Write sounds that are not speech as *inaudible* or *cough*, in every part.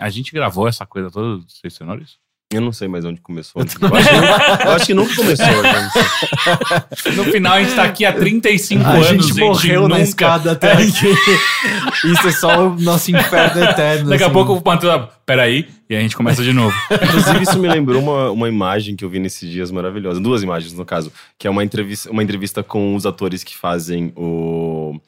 A, gente gravou essa coisa toda seis tenores? Eu não sei mais onde começou. Eu acho, que, nunca- eu acho que nunca começou, gente. *laughs* No final, a gente tá aqui há 35 A anos. gente morreu nunca... na escada até aqui. Isso é só o nosso inferno eterno. Daqui a assim. pouco o Pantera. Peraí, e a gente começa de novo. *laughs* Inclusive, isso me lembrou uma, uma imagem que eu vi nesses dias maravilhosa. Duas imagens, no caso. Que é uma entrevista, uma entrevista com os atores que fazem o,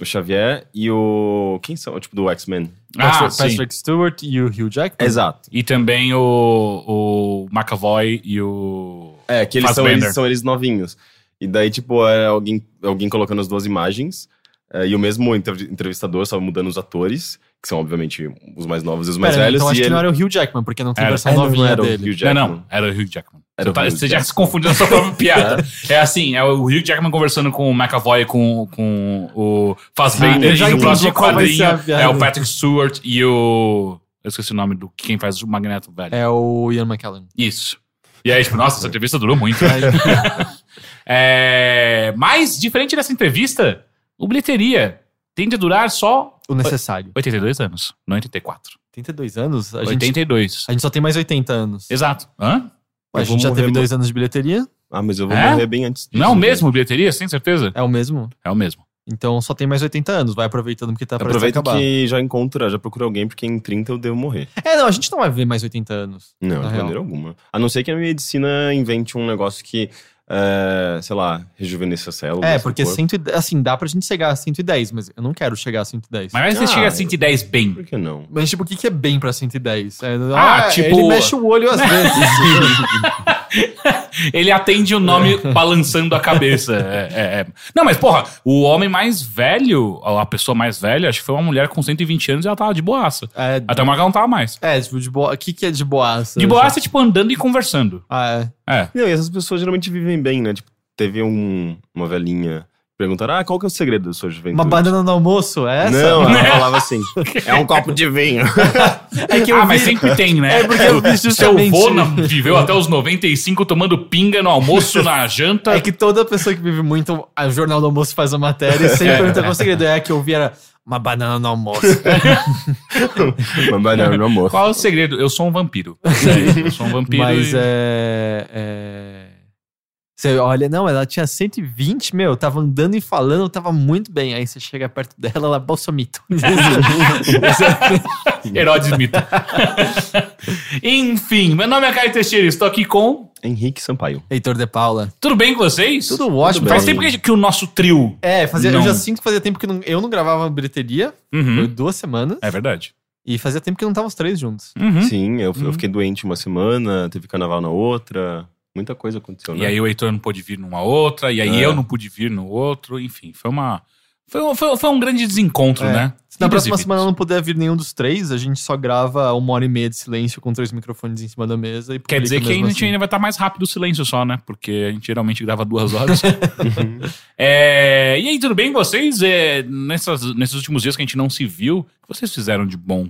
o Xavier e o... Quem são? Tipo, do X-Men. ah, Patrick, Stewart e o Hugh Jackman. Exato. E também o, o McAvoy e o. É, que eles são, eles são eles novinhos. E daí, tipo, é alguém, alguém colocando as duas imagens. é, e o mesmo entrev- entrevistador, só mudando os atores, que são, obviamente, os mais novos e os mais Pera, velhos. então acho e que ele- não era o Hugh Jackman, porque não tem Era. versão É, não, novinha não era o dele. Hugh Jackman. Não, não, era o Hugh Jackman. Você, tá- você já se confundiu na sua própria *laughs* piada. é assim, é o Hugh Jackman conversando com o McAvoy com, com o Fassbender. já e no próximo quadrinho é o Patrick Stewart e o. Eu esqueci o nome do quem faz o Magneto velho. É o Ian McKellen. Isso. E aí, tipo, nossa, essa entrevista durou muito. né? *laughs* É, mas, diferente dessa entrevista, o bilheteria tende a durar só o necessário. 82 anos, não 84. 82 anos? A gente, 82. a gente só tem mais 80 anos. Exato. Hã? A gente já teve dois anos de bilheteria. Ah, mas eu vou É? morrer bem antes disso. Não é o mesmo bilheteria, sem certeza? É o mesmo. É o mesmo. Então só tem mais 80 anos. Vai aproveitando porque tá pra Aproveita acabar. que já encontra, já procura alguém, porque em 30 eu devo morrer. É, não, a gente não vai ver mais 80 anos. Não, de real. maneira alguma. A não ser que a medicina invente um negócio que, é, sei lá, rejuvenesça as células. É, porque. 100, assim, dá pra gente chegar a 110, mas eu não quero chegar a 110. Mas você Ah, chega a é. 110 bem. Por que não? Mas, tipo, o que, que é bem pra 110? É, Ah, tipo- Ele mexe o olho às *laughs* vezes. *laughs* *laughs* Ele atende o nome balançando a cabeça. É, é, é. Não, mas porra, o homem mais velho, a pessoa mais velha, acho que foi uma mulher com 120 anos e ela tava de boaça. é, Até uma ela não tava mais. é, tipo, de boa. O que, que é de boaça? De boaça, tipo, andando e conversando. Ah, é. É. Não, e essas pessoas geralmente vivem bem, né? Tipo, teve um, uma velhinha perguntaram, ah, qual que é o segredo da sua juventude? Uma banana no almoço, é essa? Não, ela *laughs* falava assim, é um copo de vinho. *laughs* É que eu ah, vi- mas sempre tem, né? É porque eu vi Seu justamente- vô na- viveu até os 95 tomando pinga no almoço, na janta. É que toda pessoa que vive muito, a Jornal do Almoço faz a matéria e *laughs* sempre pergunta qual o segredo. É a que eu vi era uma banana no almoço. Uma banana no amor. Qual é o segredo? Eu sou um vampiro. Eu sou um vampiro. Mas e- é, é... Você olha, não, ela tinha 120, meu, tava andando e falando, tava muito bem. Aí você chega perto dela, ela bolsomito. *laughs* *laughs* Herodes mito. *laughs* Enfim, meu nome é Caio Teixeira, estou aqui com. Henrique Sampaio. Heitor de Paula. Tudo bem com vocês? Tudo ótimo. Faz tempo que, que o nosso trio. É, fazia, eu Não. já sinto que fazia tempo que não- eu não gravava bilheteria. Foi Uhum. duas semanas. É verdade. E fazia tempo que não tava os três juntos. Uhum. Sim, eu, Uhum. eu fiquei doente uma semana, teve carnaval na outra. Muita coisa aconteceu, né? E aí o Heitor não pôde vir numa outra, e aí É. eu não pude vir no outro, enfim, foi uma. Foi, um- foi, foi um grande desencontro, É. né? Se na próxima semana não puder vir nenhum dos três, a gente só grava uma hora e meia de silêncio com três microfones em cima da mesa. E Quer dizer que a gente assim. ainda vai estar mais rápido o silêncio só, né? Porque a gente geralmente grava duas horas. *laughs* É, E aí, tudo bem com vocês? É, nessas, nesses últimos dias que a gente não se viu, o que vocês fizeram de bom?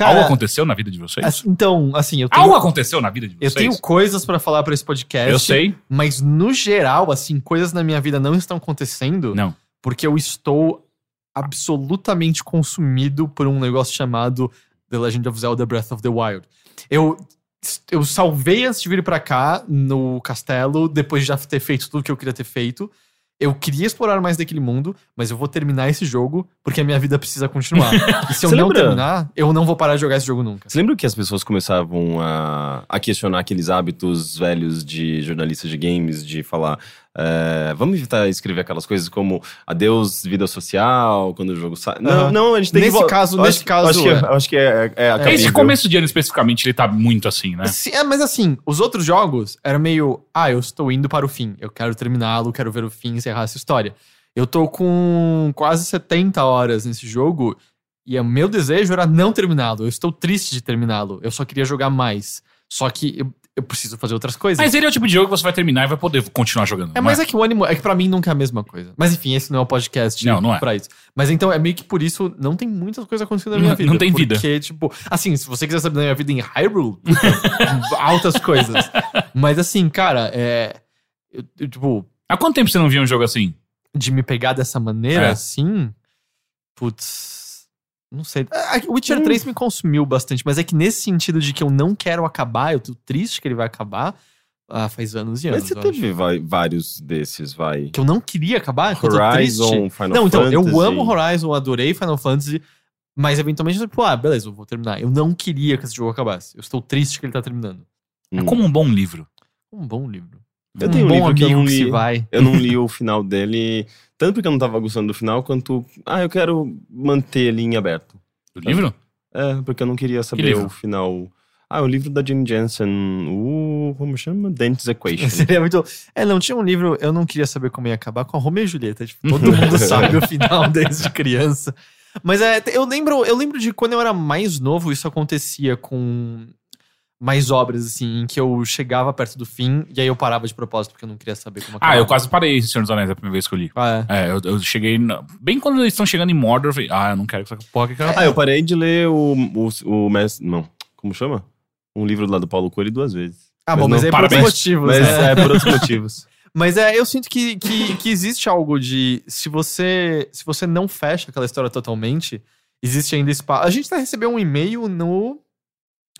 Cara, Algo aconteceu na vida de vocês? assim, então, assim, eu tenho, Algo aconteceu na vida de eu vocês? tenho coisas pra falar pra esse podcast. Eu sei. Mas no geral, assim, coisas na minha vida não estão acontecendo Não. porque eu estou absolutamente consumido por um negócio chamado The Legend of Zelda Breath of the Wild. Eu, eu salvei antes de vir pra cá no castelo, depois de já ter feito tudo que eu queria ter feito. Eu queria explorar mais daquele mundo, mas eu vou terminar esse jogo porque a minha vida precisa continuar. *laughs* E se eu não lembra? terminar, eu não vou parar de jogar esse jogo nunca. Você lembra que as pessoas começavam a, a questionar aqueles hábitos velhos de jornalistas de games, de falar, é, vamos evitar escrever aquelas coisas como adeus vida social, quando o jogo sai. Não, Aham. não, a gente tem Nesse que... caso- eu nesse acho, caso, Acho que, é. é. Acho que é, é, é Esse começo de ano especificamente, ele tá muito assim, né? Sim, é, mas assim, os outros jogos eram meio, ah, eu estou indo para o fim, eu quero terminá-lo, quero ver o fim, encerrar essa história. Eu tô com quase 70 horas nesse jogo e o meu desejo era não terminá-lo. Eu estou triste de terminá-lo. Eu só queria jogar mais. Só que eu, eu preciso fazer outras coisas. Mas ele é o tipo de jogo que você vai terminar e vai poder continuar jogando. É, mas é que o ânimo. É que pra mim nunca é a mesma coisa. Mas enfim, esse não é o podcast Não, não é. pra isso. Mas então é meio que por isso não tem muitas coisas acontecendo na minha Não- vida. não tem vida. Porque, tipo, assim, se você quiser saber da minha vida em Hyrule, *laughs* altas coisas. Mas assim, cara, é. eu- eu, tipo, Há quanto tempo você não via um jogo assim? de me pegar dessa maneira, É. assim. Putz. Não sei. Ah, O Witcher 3 me consumiu bastante, mas é que nesse sentido de que eu não quero acabar, eu tô triste que ele vai acabar. Ah, faz anos e anos. Mas você eu teve vai- vários desses, vai. Que eu não queria acabar, que eu tô triste. Horizon, Final Não, então, Fantasy. eu amo Horizon, adorei Final Fantasy, mas eventualmente, tipo, ah, beleza, eu vou terminar. Eu não queria que esse jogo acabasse. Eu estou triste que ele tá terminando. É Hum. como um bom livro. Um bom livro. Eu um tenho um bom livro que eu não que li. se vai. Eu não li o final dele, tanto porque eu não tava gostando do final, quanto. Ah, eu quero manter ele em aberto. Do livro? É, porque eu não queria saber livro? o final. Ah, o livro da Jane Jensen, o. Como chama? Dante's Equation. *laughs* Seria muito. *laughs* É, não, tinha um livro, eu não queria saber como ia acabar com a Romeo e Julieta. Tipo, *laughs* todo mundo sabe o final desde criança. Mas é, eu lembro, eu lembro de quando eu era mais novo, isso acontecia com mais obras, assim, em que eu chegava perto do fim e aí eu parava de propósito porque eu não queria saber como acabava. Ah, eu quase parei Senhor dos Anéis a primeira vez que eu li. Ah, é. É, eu, eu cheguei. na- Bem quando eles estão chegando em Mordor, eu falei, ah, eu não quero que essa porra que Ah, eu parei de ler o. o, o Mestre- Não, como chama? Um livro lá do Paulo Coelho duas vezes. Ah, bom, Mas mas, não, é por outros motivos. Mas né? é por outros motivos. *laughs* Mas é, eu sinto que, que, que existe algo de. Se você, se você não fecha aquela história totalmente, existe ainda espaço. A gente até recebeu um e-mail no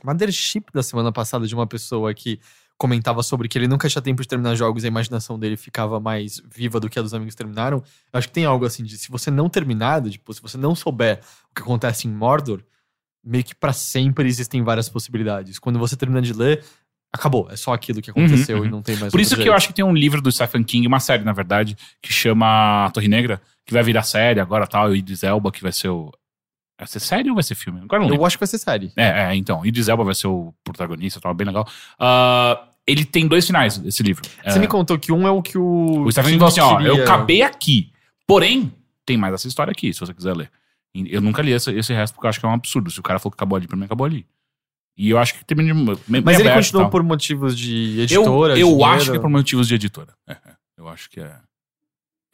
Mothership da semana passada de uma pessoa que comentava sobre que ele nunca tinha tempo de terminar jogos e a imaginação dele ficava mais viva do que a dos amigos terminaram. Eu acho que tem algo assim de se você não terminar, tipo, se você não souber o que acontece em Mordor, meio que pra sempre existem várias possibilidades. Quando você termina de ler, acabou. É só aquilo que aconteceu Uhum, e não tem mais Por isso outro que eu jeito. acho que tem um livro do Stephen King, uma série, na verdade, que chama Torre Negra, que vai virar série agora tal, e o Idris Elba, que vai ser o. Vai ser série ou vai ser filme? Agora eu não lembro. Eu acho que vai ser série. É, é, então. Idris Elba vai ser o protagonista, tal, bem legal. Ah, ele tem dois finais, esse livro. Você É, me contou que um é o que o. o Stephen falou assim: ó, eu acabei aqui. Porém, tem mais essa história aqui, se você quiser ler. Eu nunca li esse, esse resto porque eu acho que é um absurdo. Se o cara falou que acabou ali, pra mim acabou ali. E eu acho que termina Mas ele continuou tal. por motivos de Eu, editora. eu dinheiro. acho que é por motivos de editora. É, eu acho que é.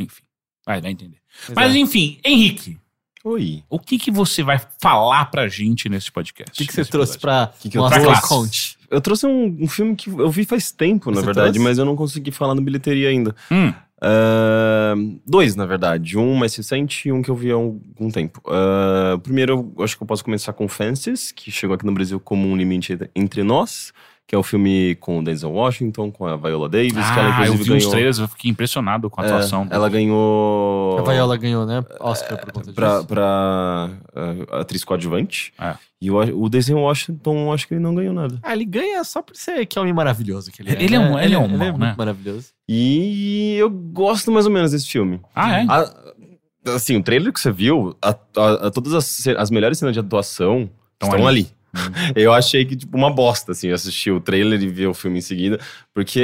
Enfim. Vai, vai entender. Mas é. enfim, Henrique, Oi. o que, que você vai falar pra gente nesse podcast? O que, que você trouxe pra Que que eu o conte? Eu trouxe um, um filme que eu vi faz tempo, na Você verdade, trouxe? mas eu não consegui falar na bilheteria ainda. Hum, Ah, dois, na verdade. Um mais recente e um que eu vi há algum tempo. Ah, primeiro, eu acho que eu posso começar com Fences, que chegou aqui no Brasil como um limite entre nós, que é o filme com o Denzel Washington, com a Viola Davis, que ela ah, eu inclusive vi uns ganhou. trailers, eu fiquei impressionado com a É, atuação. ela ganhou. A Viola ganhou, né? Oscar por conta pra, disso. pra ah, atriz coadjuvante. É. E o, o Denzel Washington, acho que ele não ganhou nada. Ah, ele ganha só por ser que homem maravilhoso que ele é. Ele é um- né? ele é um ele mal, é né? maravilhoso. E eu gosto mais ou menos desse filme. Ah, é? A- assim, o trailer que você viu, a- a- a- todas as, as melhores cenas de atuação Tão estão ali. ali. *laughs* Eu achei que, tipo, uma bosta, assim, assistir o trailer e ver o filme em seguida, porque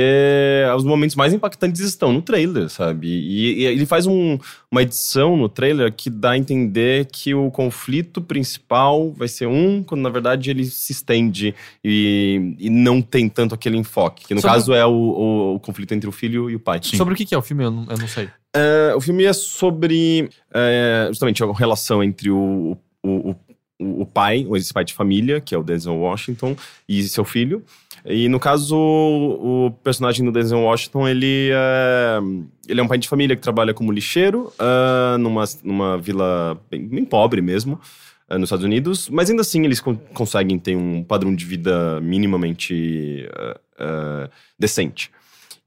os momentos mais impactantes estão no trailer, sabe? E, e ele faz um- uma edição no trailer que dá a entender que o conflito principal vai ser um, quando na verdade ele se estende e, e não tem tanto aquele enfoque, que no Sobre- caso é o, o- o conflito entre o filho e o pai. Sobre o que, é o filme, eu não, eu não sei. É, o filme é sobre é, justamente a relação entre o, o, o, o pai, esse pai de família, que é o Denzel Washington, e seu filho. E no caso, o, personagem do Denzel Washington, ele é, ele é um pai de família que trabalha como lixeiro ah, numa, numa vila bem, bem pobre mesmo. ah, Nos Estados Unidos, mas ainda assim eles con- conseguem ter um padrão de vida minimamente ah, decente.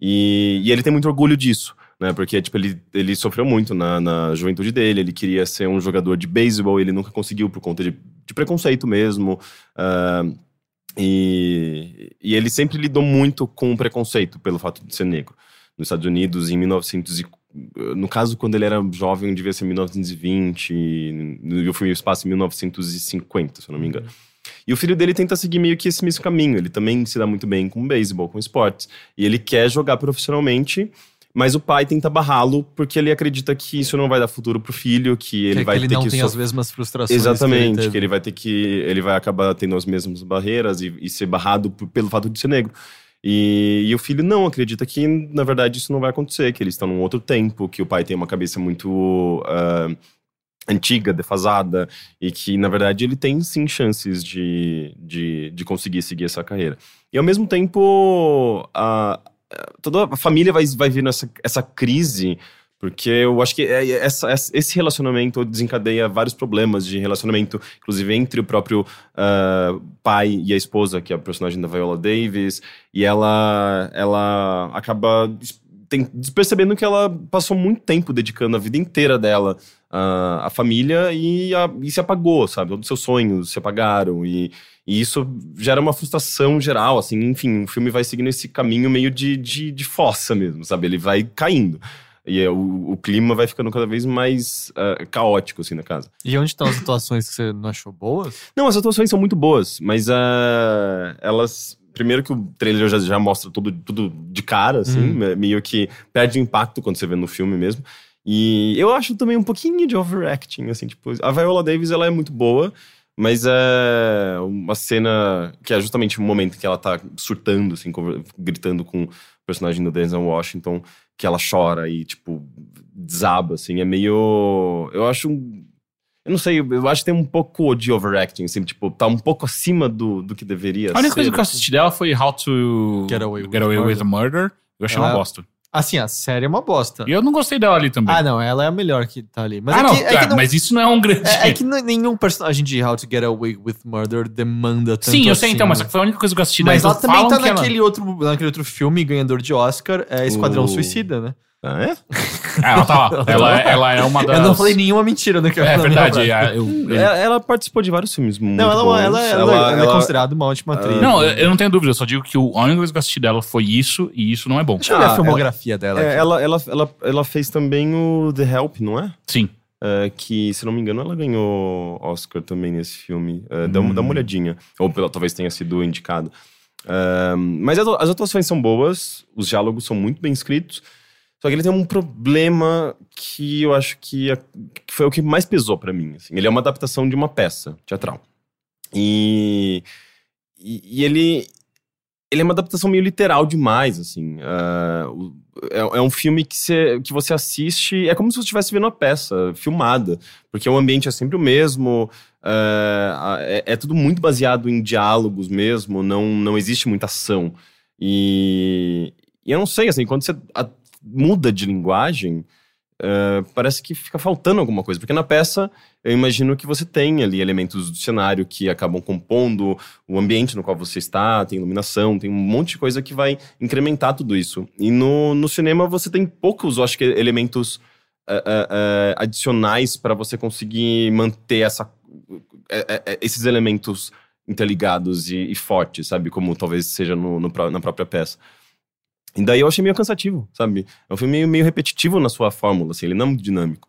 E, e ele tem muito orgulho disso né? Porque, tipo, ele, ele sofreu muito na, na juventude dele, ele queria ser um jogador de beisebol, ele nunca conseguiu por conta de, de preconceito mesmo. ah, e, e ele sempre lidou muito com o preconceito pelo fato de ser negro. Nos Estados Unidos, em 1900 e, no caso, quando ele era jovem, devia ser 1920, e eu fui no espaço em 1950, se eu não me engano. E o filho dele tenta seguir meio que esse mesmo caminho. Ele também se dá muito bem com beisebol, com esportes. E ele quer jogar profissionalmente, mas o pai tenta barrá-lo porque ele acredita que isso não vai dar futuro pro filho, que ele que, vai que ele ter não que tem sof- as mesmas frustrações. Exatamente, que que ele vai ter que. Ele vai acabar tendo as mesmas barreiras e, e ser barrado pelo fato de ser negro. E, e o filho não acredita que, na verdade, isso não vai acontecer, que eles estão num outro tempo, que o pai tem uma cabeça muito ah, antiga, defasada, e que, na verdade, ele tem sim chances de, de, de conseguir seguir essa carreira. E ao mesmo tempo, a, toda a família vai, vai vir nessa essa crise. Porque eu acho que é- é- essa- esse relacionamento desencadeia vários problemas de relacionamento, inclusive entre o próprio ah, pai e a esposa, que é a personagem da Viola Davis, e ela, ela acaba tem- percebendo que ela passou muito tempo dedicando a vida inteira dela ah, à família e, a- e se apagou, sabe? Todos os seus sonhos se apagaram e, e isso gera uma frustração geral, assim, enfim, o filme vai seguindo esse caminho meio de, de, de fossa mesmo, sabe? Ele vai caindo. E é, o, o clima vai ficando cada vez mais ah, caótico, assim, na casa. E onde estão as atuações que você não achou boas? Não, as atuações são muito boas, mas ah, elas. Primeiro que o trailer já, já mostra tudo, tudo de cara, assim, Hum. me- meio que perde o impacto quando você vê no filme mesmo. E eu acho também um pouquinho de overacting, assim, tipo, a Viola Davis ela é muito boa, mas é uma cena que é justamente o momento que ela tá surtando, assim, gritando com o personagem do Denzel Washington, que ela chora e, tipo, desaba, assim, é meio. Eu acho um. Eu não sei, eu acho que tem um pouco de overacting, assim, tipo, tá um pouco acima do, do que deveria A única ser. coisa que eu assisti dela foi How to Get Away with Get Away with Murder. Murder. Eu achei Ela- uma bosta. Assim, a série é uma bosta. E eu não gostei dela ali também. Ah, não, ela é a melhor que tá ali. Mas ah, é, não, que, é que tá, não- mas isso não é um grande. é- é que nenhum personagem de How to Get Away with Murder demanda tanto Sim, eu sei assim, então, mas né? foi a única coisa que eu assisti Mas daí. ela também tá que ela- naquele, outro, naquele outro filme ganhador de Oscar, é Esquadrão O- Suicida, né? Ah, é? Ah, ela tá lá. *laughs* ela, ela é uma das. Eu não falei nenhuma mentira no que eu É verdade. frase. é, eu- ele- Ela, ela participou de vários filmes muito Não, ela, bons. ela, ela, ela é considerada uma ótima atriz. Não, eu, eu não tenho dúvida, eu só digo que o- a única coisa que eu assisti dela foi isso, e isso não é bom. Deixa eu ver Ah, a filmografia dela É, aqui. ela, ela, ela, ela fez também o The Help, não é? Sim. É, que, se não me engano, ela ganhou Oscar também nesse filme. É, dá, uma- dá uma olhadinha. Ou pela- talvez tenha sido indicado. É, mas as, as atuações são boas, os diálogos são muito bem escritos. Só que ele tem um problema que eu acho que, é- que foi o que mais pesou pra mim. assim. Ele é uma adaptação de uma peça teatral. E, e, e ele, ele é uma adaptação meio literal demais, assim. O- é, é um filme que você, que você assiste, é como se você estivesse vendo uma peça filmada, porque o ambiente é sempre o mesmo, ah, é, é tudo muito baseado em diálogos mesmo, não, não existe muita ação. E, e eu não sei, assim, quando você a- muda de linguagem, ah, parece que fica faltando alguma coisa, porque na peça eu imagino que você tem ali elementos do cenário que acabam compondo o ambiente no qual você está, tem iluminação, tem um monte de coisa que vai incrementar tudo isso. E no, no cinema você tem poucos, acho que, elementos eh, eh, adicionais para você conseguir manter essa, esses elementos interligados e, e fortes, sabe? Como talvez seja no, no na própria peça. E daí eu achei meio cansativo, sabe? É um filme meio, meio repetitivo na sua fórmula, assim, ele não é muito dinâmico.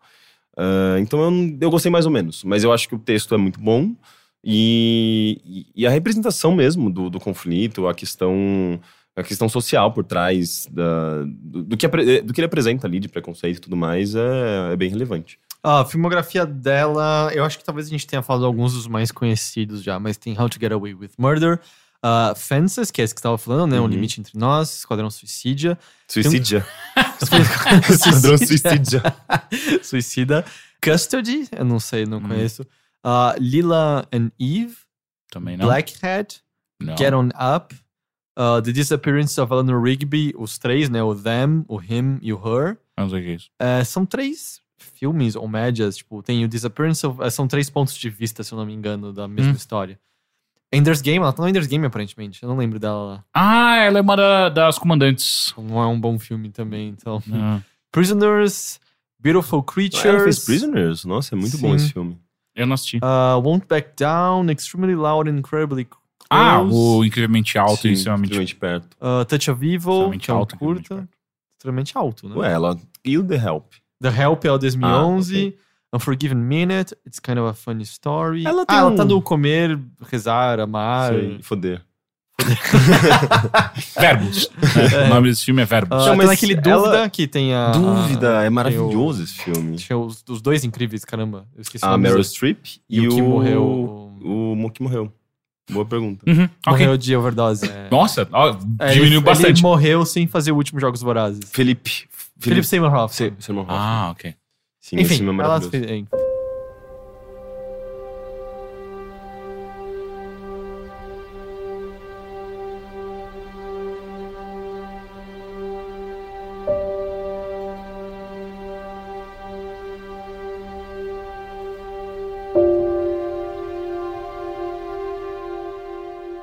Ah, então eu, eu gostei mais ou menos, mas eu acho que o texto é muito bom e, e- a representação mesmo do, do conflito, a questão, a questão social por trás da, do, do que, do que ele apresenta ali de preconceito e tudo mais é, é bem relevante. A filmografia dela, eu acho que talvez a gente tenha falado alguns dos mais conhecidos já, mas tem How to Get Away with Murder, uh, Fences, que é esse que você estava falando, né? Um Uhum. Limite Entre Nós, Esquadrão Suicídia. Suicídia. *laughs* Esquadrão Suicídia. Suicida. Custody, eu não sei, não Hum. conheço. Uh, Lila and Eve, Também não. Blackhead, não. Get On Up, uh, The Disappearance of Eleanor Rigby, os três, né? O Them, o Him e o Her. Não sei o que é isso. É, são três filmes ou médias, tipo, tem o Disappearance of, é, são três pontos de vista, se eu não me engano, da mesma Hum. história. Ender's Game, ela tá no Ender's Game, aparentemente. Eu não lembro dela lá. Ah, ela é uma da- das comandantes. Não é um bom filme também, então. Ah, Prisoners, Beautiful Ah, Ela fez Creatures, Prisoners. Nossa, é muito bom Sim. esse filme. eu não assisti. uh, Won't Back Down, Extremely Loud and Incredibly Close, Ah, o incrivelmente alto Sim, e extremamente, extremamente perto. uh, Touch of Evil, que é um curta. Extremamente alto, né? Ué, ela e o The Help. The Help é o 2011. Ah, ok. Unforgiven Minute, It's Kind of a Funny Story. Ela ah, ela um- tá no Comer, Rezar, Amar. Sei, foder. *laughs* Verbos. É. O nome desse filme é Verbos. Ah, Não, tem mas aquele ela- Dúvida que tem a. Dúvida, a- é maravilhoso esse filme. o- Tinha os, os dois incríveis, caramba. Eu esqueci o A Meryl. Streep E o que morreu. O, o que morreu. Boa pergunta. Uhum. Morreu de overdose. É. Nossa, ó, É, diminuiu ele, bastante. Ele morreu sem fazer o último Jogos Vorazes. Felipe. Hoffman. Se- Seymour Hoffman. Ah, ok. Sim, esse Enfim, filme é ela maravilhoso. fez-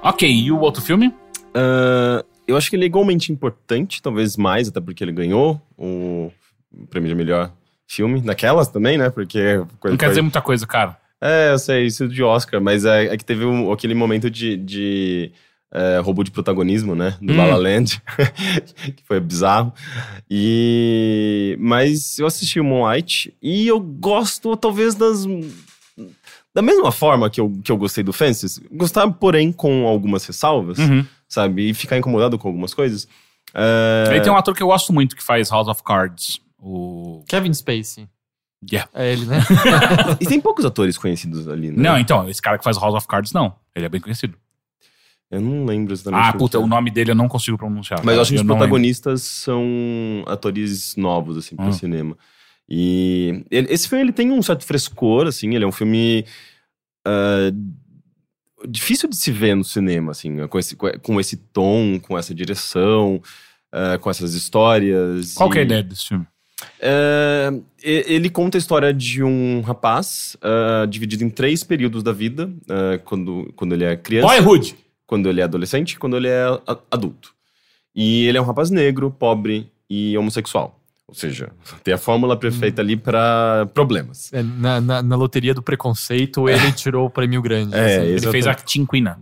Ok, e o outro filme? Ah, eu acho que ele é igualmente importante, talvez mais, até porque ele ganhou o prêmio de melhor filme. Naquelas também, né? Porque. Não quer dizer muita coisa, cara. É, eu sei, isso de Oscar, mas é, é que teve um- aquele momento de, de é, roubo de protagonismo, né? Do Hum. La La Land, *laughs* que foi bizarro. E... Mas eu assisti o Moonlight e eu gosto, talvez, das... Da mesma forma que eu, que eu gostei do Fences, gostar, porém, com algumas ressalvas, Uhum. sabe? E ficar incomodado com algumas coisas. É... Aí tem um ator que eu gosto muito que faz House of Cards. O. Kevin Spacey. Yeah. É ele, né? *laughs* E tem poucos atores conhecidos ali, né? Não, então, esse cara que faz House of Cards, não. Ele é bem conhecido. Eu não lembro exatamente. Ah, o puta, que é. o nome dele eu não consigo pronunciar. Mas eu acho que os não lembro. protagonistas são atores novos, assim, pro Hum. cinema. E ele- esse filme, ele tem um certo frescor, assim, ele é um filme ah, difícil de se ver no cinema, assim, com esse, com esse tom, com essa direção, ah, com essas histórias. Qual que é a E, ideia desse filme? É, ele conta a história de um rapaz ah, dividido em três períodos da vida, ah, quando, quando ele é criança Boyhood! quando ele é adolescente e quando ele é a- adulto. E ele é um rapaz negro, pobre e homossexual. Ou seja, tem a fórmula perfeita ali para problemas. É, na, na, na loteria do preconceito, ele tirou o prêmio grande. É, assim. Ele fez a Tinquina.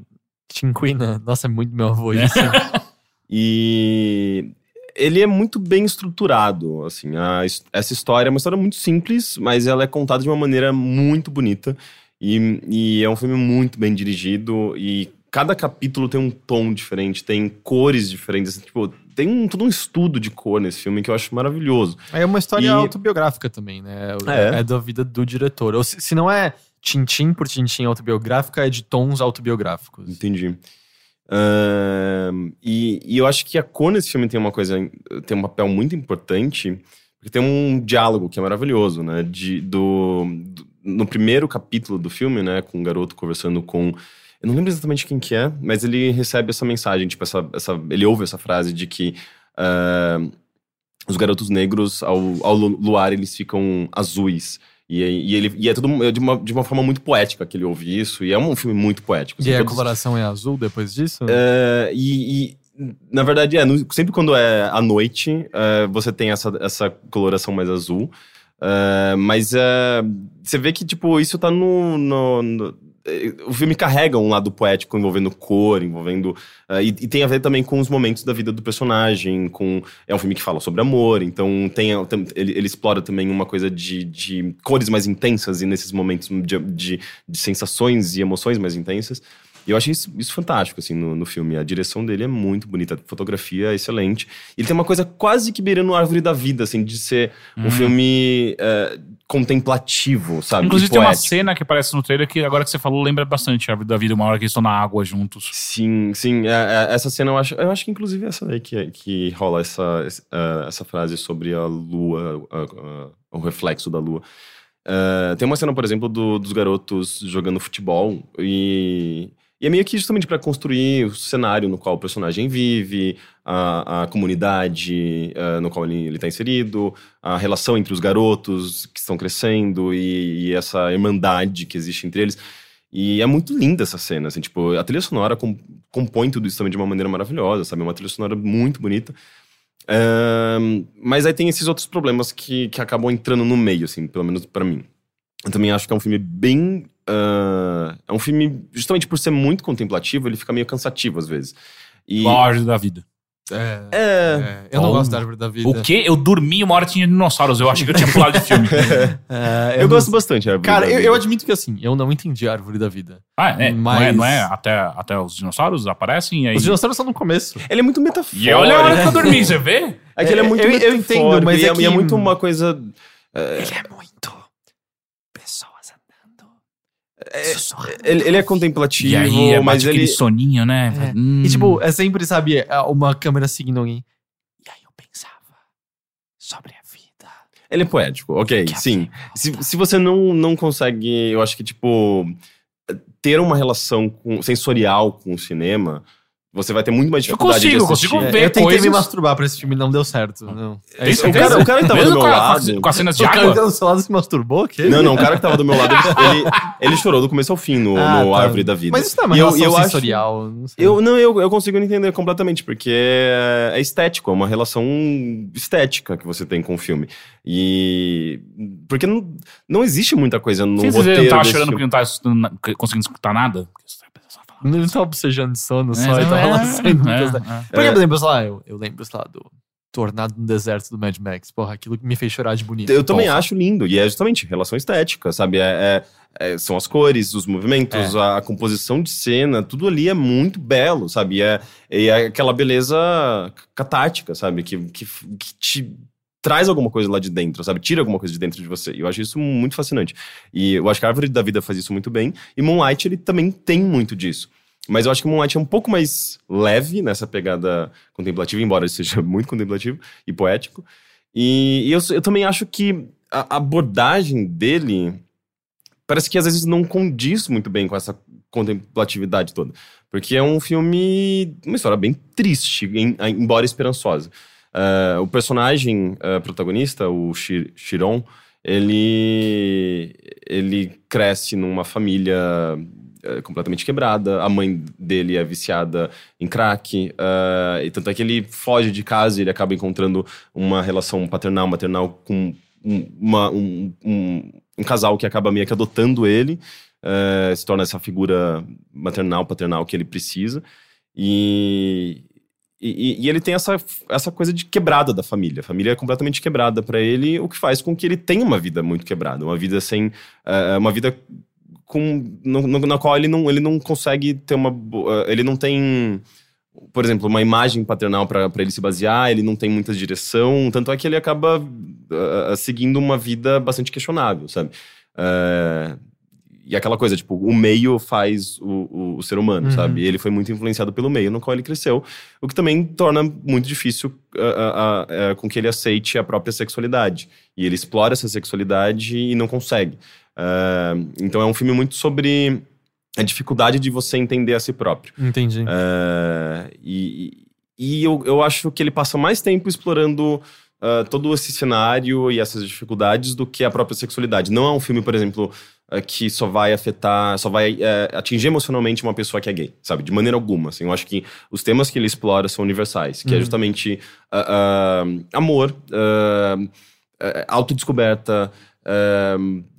Tinquina. Nossa, é muito meu avô É. isso. *laughs* E ele é muito bem estruturado, assim. a essa história é uma história muito simples, mas ela é contada de uma maneira muito bonita. E, e é um filme muito bem dirigido e cada capítulo tem um tom diferente, tem cores diferentes. assim, tipo, tem um, todo um estudo de cor nesse filme que eu acho maravilhoso. É uma história E- autobiográfica também, né? É. É, da vida do diretor. Ou se, se não é tintim por tintim autobiográfica, é de tons autobiográficos. Entendi. E, e eu acho que a cor nesse filme tem uma coisa, tem um papel muito importante, porque tem um diálogo que é maravilhoso, né? De, do, do- no primeiro capítulo do filme, né? Com um garoto conversando com. Eu não lembro exatamente quem que é, mas ele recebe essa mensagem, tipo, essa, essa, ele ouve essa frase de que ah, os garotos negros, ao, ao lu- luar, eles ficam azuis. E, e ele, e é tudo de uma, de uma forma muito poética que ele ouve isso, e é um filme muito poético. E aí a todos- coloração é azul depois disso? é, e, e, na verdade, é, sempre quando é à noite, é, você tem essa, essa coloração mais azul. É, mas é, você vê que, tipo, isso tá no. no- no- é, o filme carrega um lado poético envolvendo cor, envolvendo. é, e, e tem a ver também com os momentos da vida do personagem. com É um filme que fala sobre amor, então tem, tem- ele, ele explora também uma coisa de, de cores mais intensas e nesses momentos de, de, de sensações e emoções mais intensas. E eu achei isso, isso fantástico, assim, no, no filme. A direção dele é muito bonita, a fotografia é excelente. Ele tem uma coisa quase que beirando a árvore da vida, assim, de ser um filme é, contemplativo, sabe? Inclusive E tem uma cena que aparece no trailer que agora que você falou lembra bastante a vida da vida, uma hora que eles estão na água juntos. Sim, sim. é, é, essa cena eu acho. Eu acho que inclusive é essa daí que, que rola essa, ah, essa frase sobre a lua, ah, ah, o reflexo da lua. Ah, tem uma cena, por exemplo, do- dos garotos jogando futebol e. E é meio que justamente para construir o cenário no qual o personagem vive, a, a comunidade ah, no qual ele está inserido, a relação entre os garotos que estão crescendo e, e essa irmandade que existe entre eles. E é muito linda essa cena, assim, tipo, a trilha sonora com- compõe tudo isso também de uma maneira maravilhosa, sabe? É uma trilha sonora muito bonita. Ahn, mas aí tem esses outros problemas que, que acabam entrando no meio, assim, pelo menos pra mim. Eu também acho que é um filme bem. Ah, é um filme, justamente por ser muito contemplativo, ele fica meio cansativo às vezes. E, a árvore da vida. É. é, é, eu não Bom. gosto da árvore da vida. O quê? Eu dormi uma hora tinha dinossauros. Eu achei que eu tinha pulado de filme. *laughs* É, eu, não- gosto bastante. Árvore Cara, da eu, Vida. eu admito que assim, eu não entendi a árvore da vida. Ah, é? Não é, Mas- não é até, até os dinossauros aparecem aí... Os dinossauros estão no começo. Ele é muito metafórico. E olha a hora que eu dormi, você vê? É que ele é É, muito eu- eu entendo, mas é é, e é que- muito uma coisa. Ele é muito. Pessoas andando. Ele, ele é contemplativo, aí, é, mas ele. soninho, né? É. Hum. E tipo, é sempre, sabe, é uma câmera seguindo alguém. E aí eu pensava sobre a vida. Ele é poético, ok, Que sim. Se, se você não, não consegue, eu acho que, tipo, ter uma relação com- sensorial com o cinema, você vai ter muito mais Eu dificuldade consigo, de eu assistir. consigo É, ver eu tentei coisas- me masturbar pra esse filme e não deu certo. Não. É isso. o cara- o cara que tava Mesmo do meu com a- lado- Com as cenas de O cara água? que tá do seu lado se masturbou? Que? Não, não, o cara que tava do meu lado, ele, ele chorou do começo ao fim no, Ah, no tá. Árvore da Vida. Mas isso não é uma E eu- relação eu acho- sensorial. não sei. Eu, não, eu, eu consigo entender completamente, porque é, é estético, é uma relação estética que você tem com o filme. E. Porque não, não existe muita coisa no Sim, você roteiro. não tava desse chorando filme. porque não tava na- conseguindo escutar nada? Ele tava bocejando de sono só É, e tava é, lá sendo. é, é. Porque eu lembro, sei lá, eu, eu lembro, sei lá, do Tornado no Deserto do Mad Max. Porra, aquilo que me fez chorar de bonito. Eu também Porra. acho lindo, e é justamente relação estética, sabe? É, é- é- são as cores, os movimentos, a, a composição de cena, tudo ali é muito belo, sabe? E é, e é aquela beleza catártica, sabe? Que, que, que te traz alguma coisa lá de dentro, sabe? Tira alguma coisa de dentro de você. E eu acho isso muito fascinante. E eu acho que a Árvore da Vida faz isso muito bem, e Moonlight, ele também tem muito disso. Mas eu acho que Moonlight é um pouco mais leve nessa pegada contemplativa, embora seja *laughs* muito contemplativo e poético. E, e eu, eu também acho que a abordagem dele parece que às vezes não condiz muito bem com essa contemplatividade toda. Porque é um filme, uma história bem triste, em- embora esperançosa. Ah, o personagem ah, protagonista, o Chi- Chiron, ele, ele cresce numa família eh, completamente quebrada. A mãe dele é viciada em crack. e tanto é que ele foge de casa e ele acaba encontrando uma relação paternal, maternal com um, uma- um- um- um casal que acaba meio que adotando ele. eh, se torna essa figura maternal, paternal que ele precisa. E, e, e ele tem essa, essa coisa de quebrada da família. A família é completamente quebrada para ele, o que faz com que ele tenha uma vida muito quebrada. Uma vida sem. eh, uma vida com, no- no- na qual ele não, ele não consegue ter uma. eh, ele não tem. Por exemplo, uma imagem paternal para ele se basear, ele não tem muita direção, tanto é que ele acaba ah, seguindo uma vida bastante questionável, sabe? Eh, e aquela coisa, tipo, o meio faz o, o, o ser humano, Uhum. sabe? E ele foi muito influenciado pelo meio no qual ele cresceu, o que também torna muito difícil ah, ah, ah, com que ele aceite a própria sexualidade. E ele explora essa sexualidade e não consegue. Ah, então é um filme muito sobre a dificuldade de você entender a si próprio. Entendi. Ah, e e eu, eu acho que ele passa mais tempo explorando ah, todo esse cenário e essas dificuldades do que a própria sexualidade. Não é um filme, por exemplo, que só vai afetar, só vai eh, atingir emocionalmente uma pessoa que é gay, sabe? De maneira alguma. Assim, eu acho que os temas que ele explora são universais, que é Uhum. justamente ah, ah, amor, ah, autodescoberta,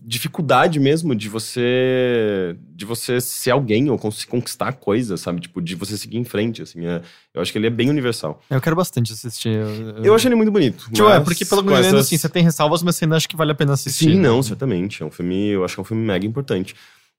dificuldade mesmo de você de você ser alguém ou cons- conquistar coisas, sabe? Tipo, de você seguir em frente, assim. é- eu acho que ele é bem universal. Eu quero bastante assistir. Eu, Eu acho ele muito bonito. Tipo, é, porque pelo menos essas- assim, você tem ressalvas, mas você ainda acha que vale a pena assistir. Sim, não, certamente. É um filme, eu acho que é um filme mega importante.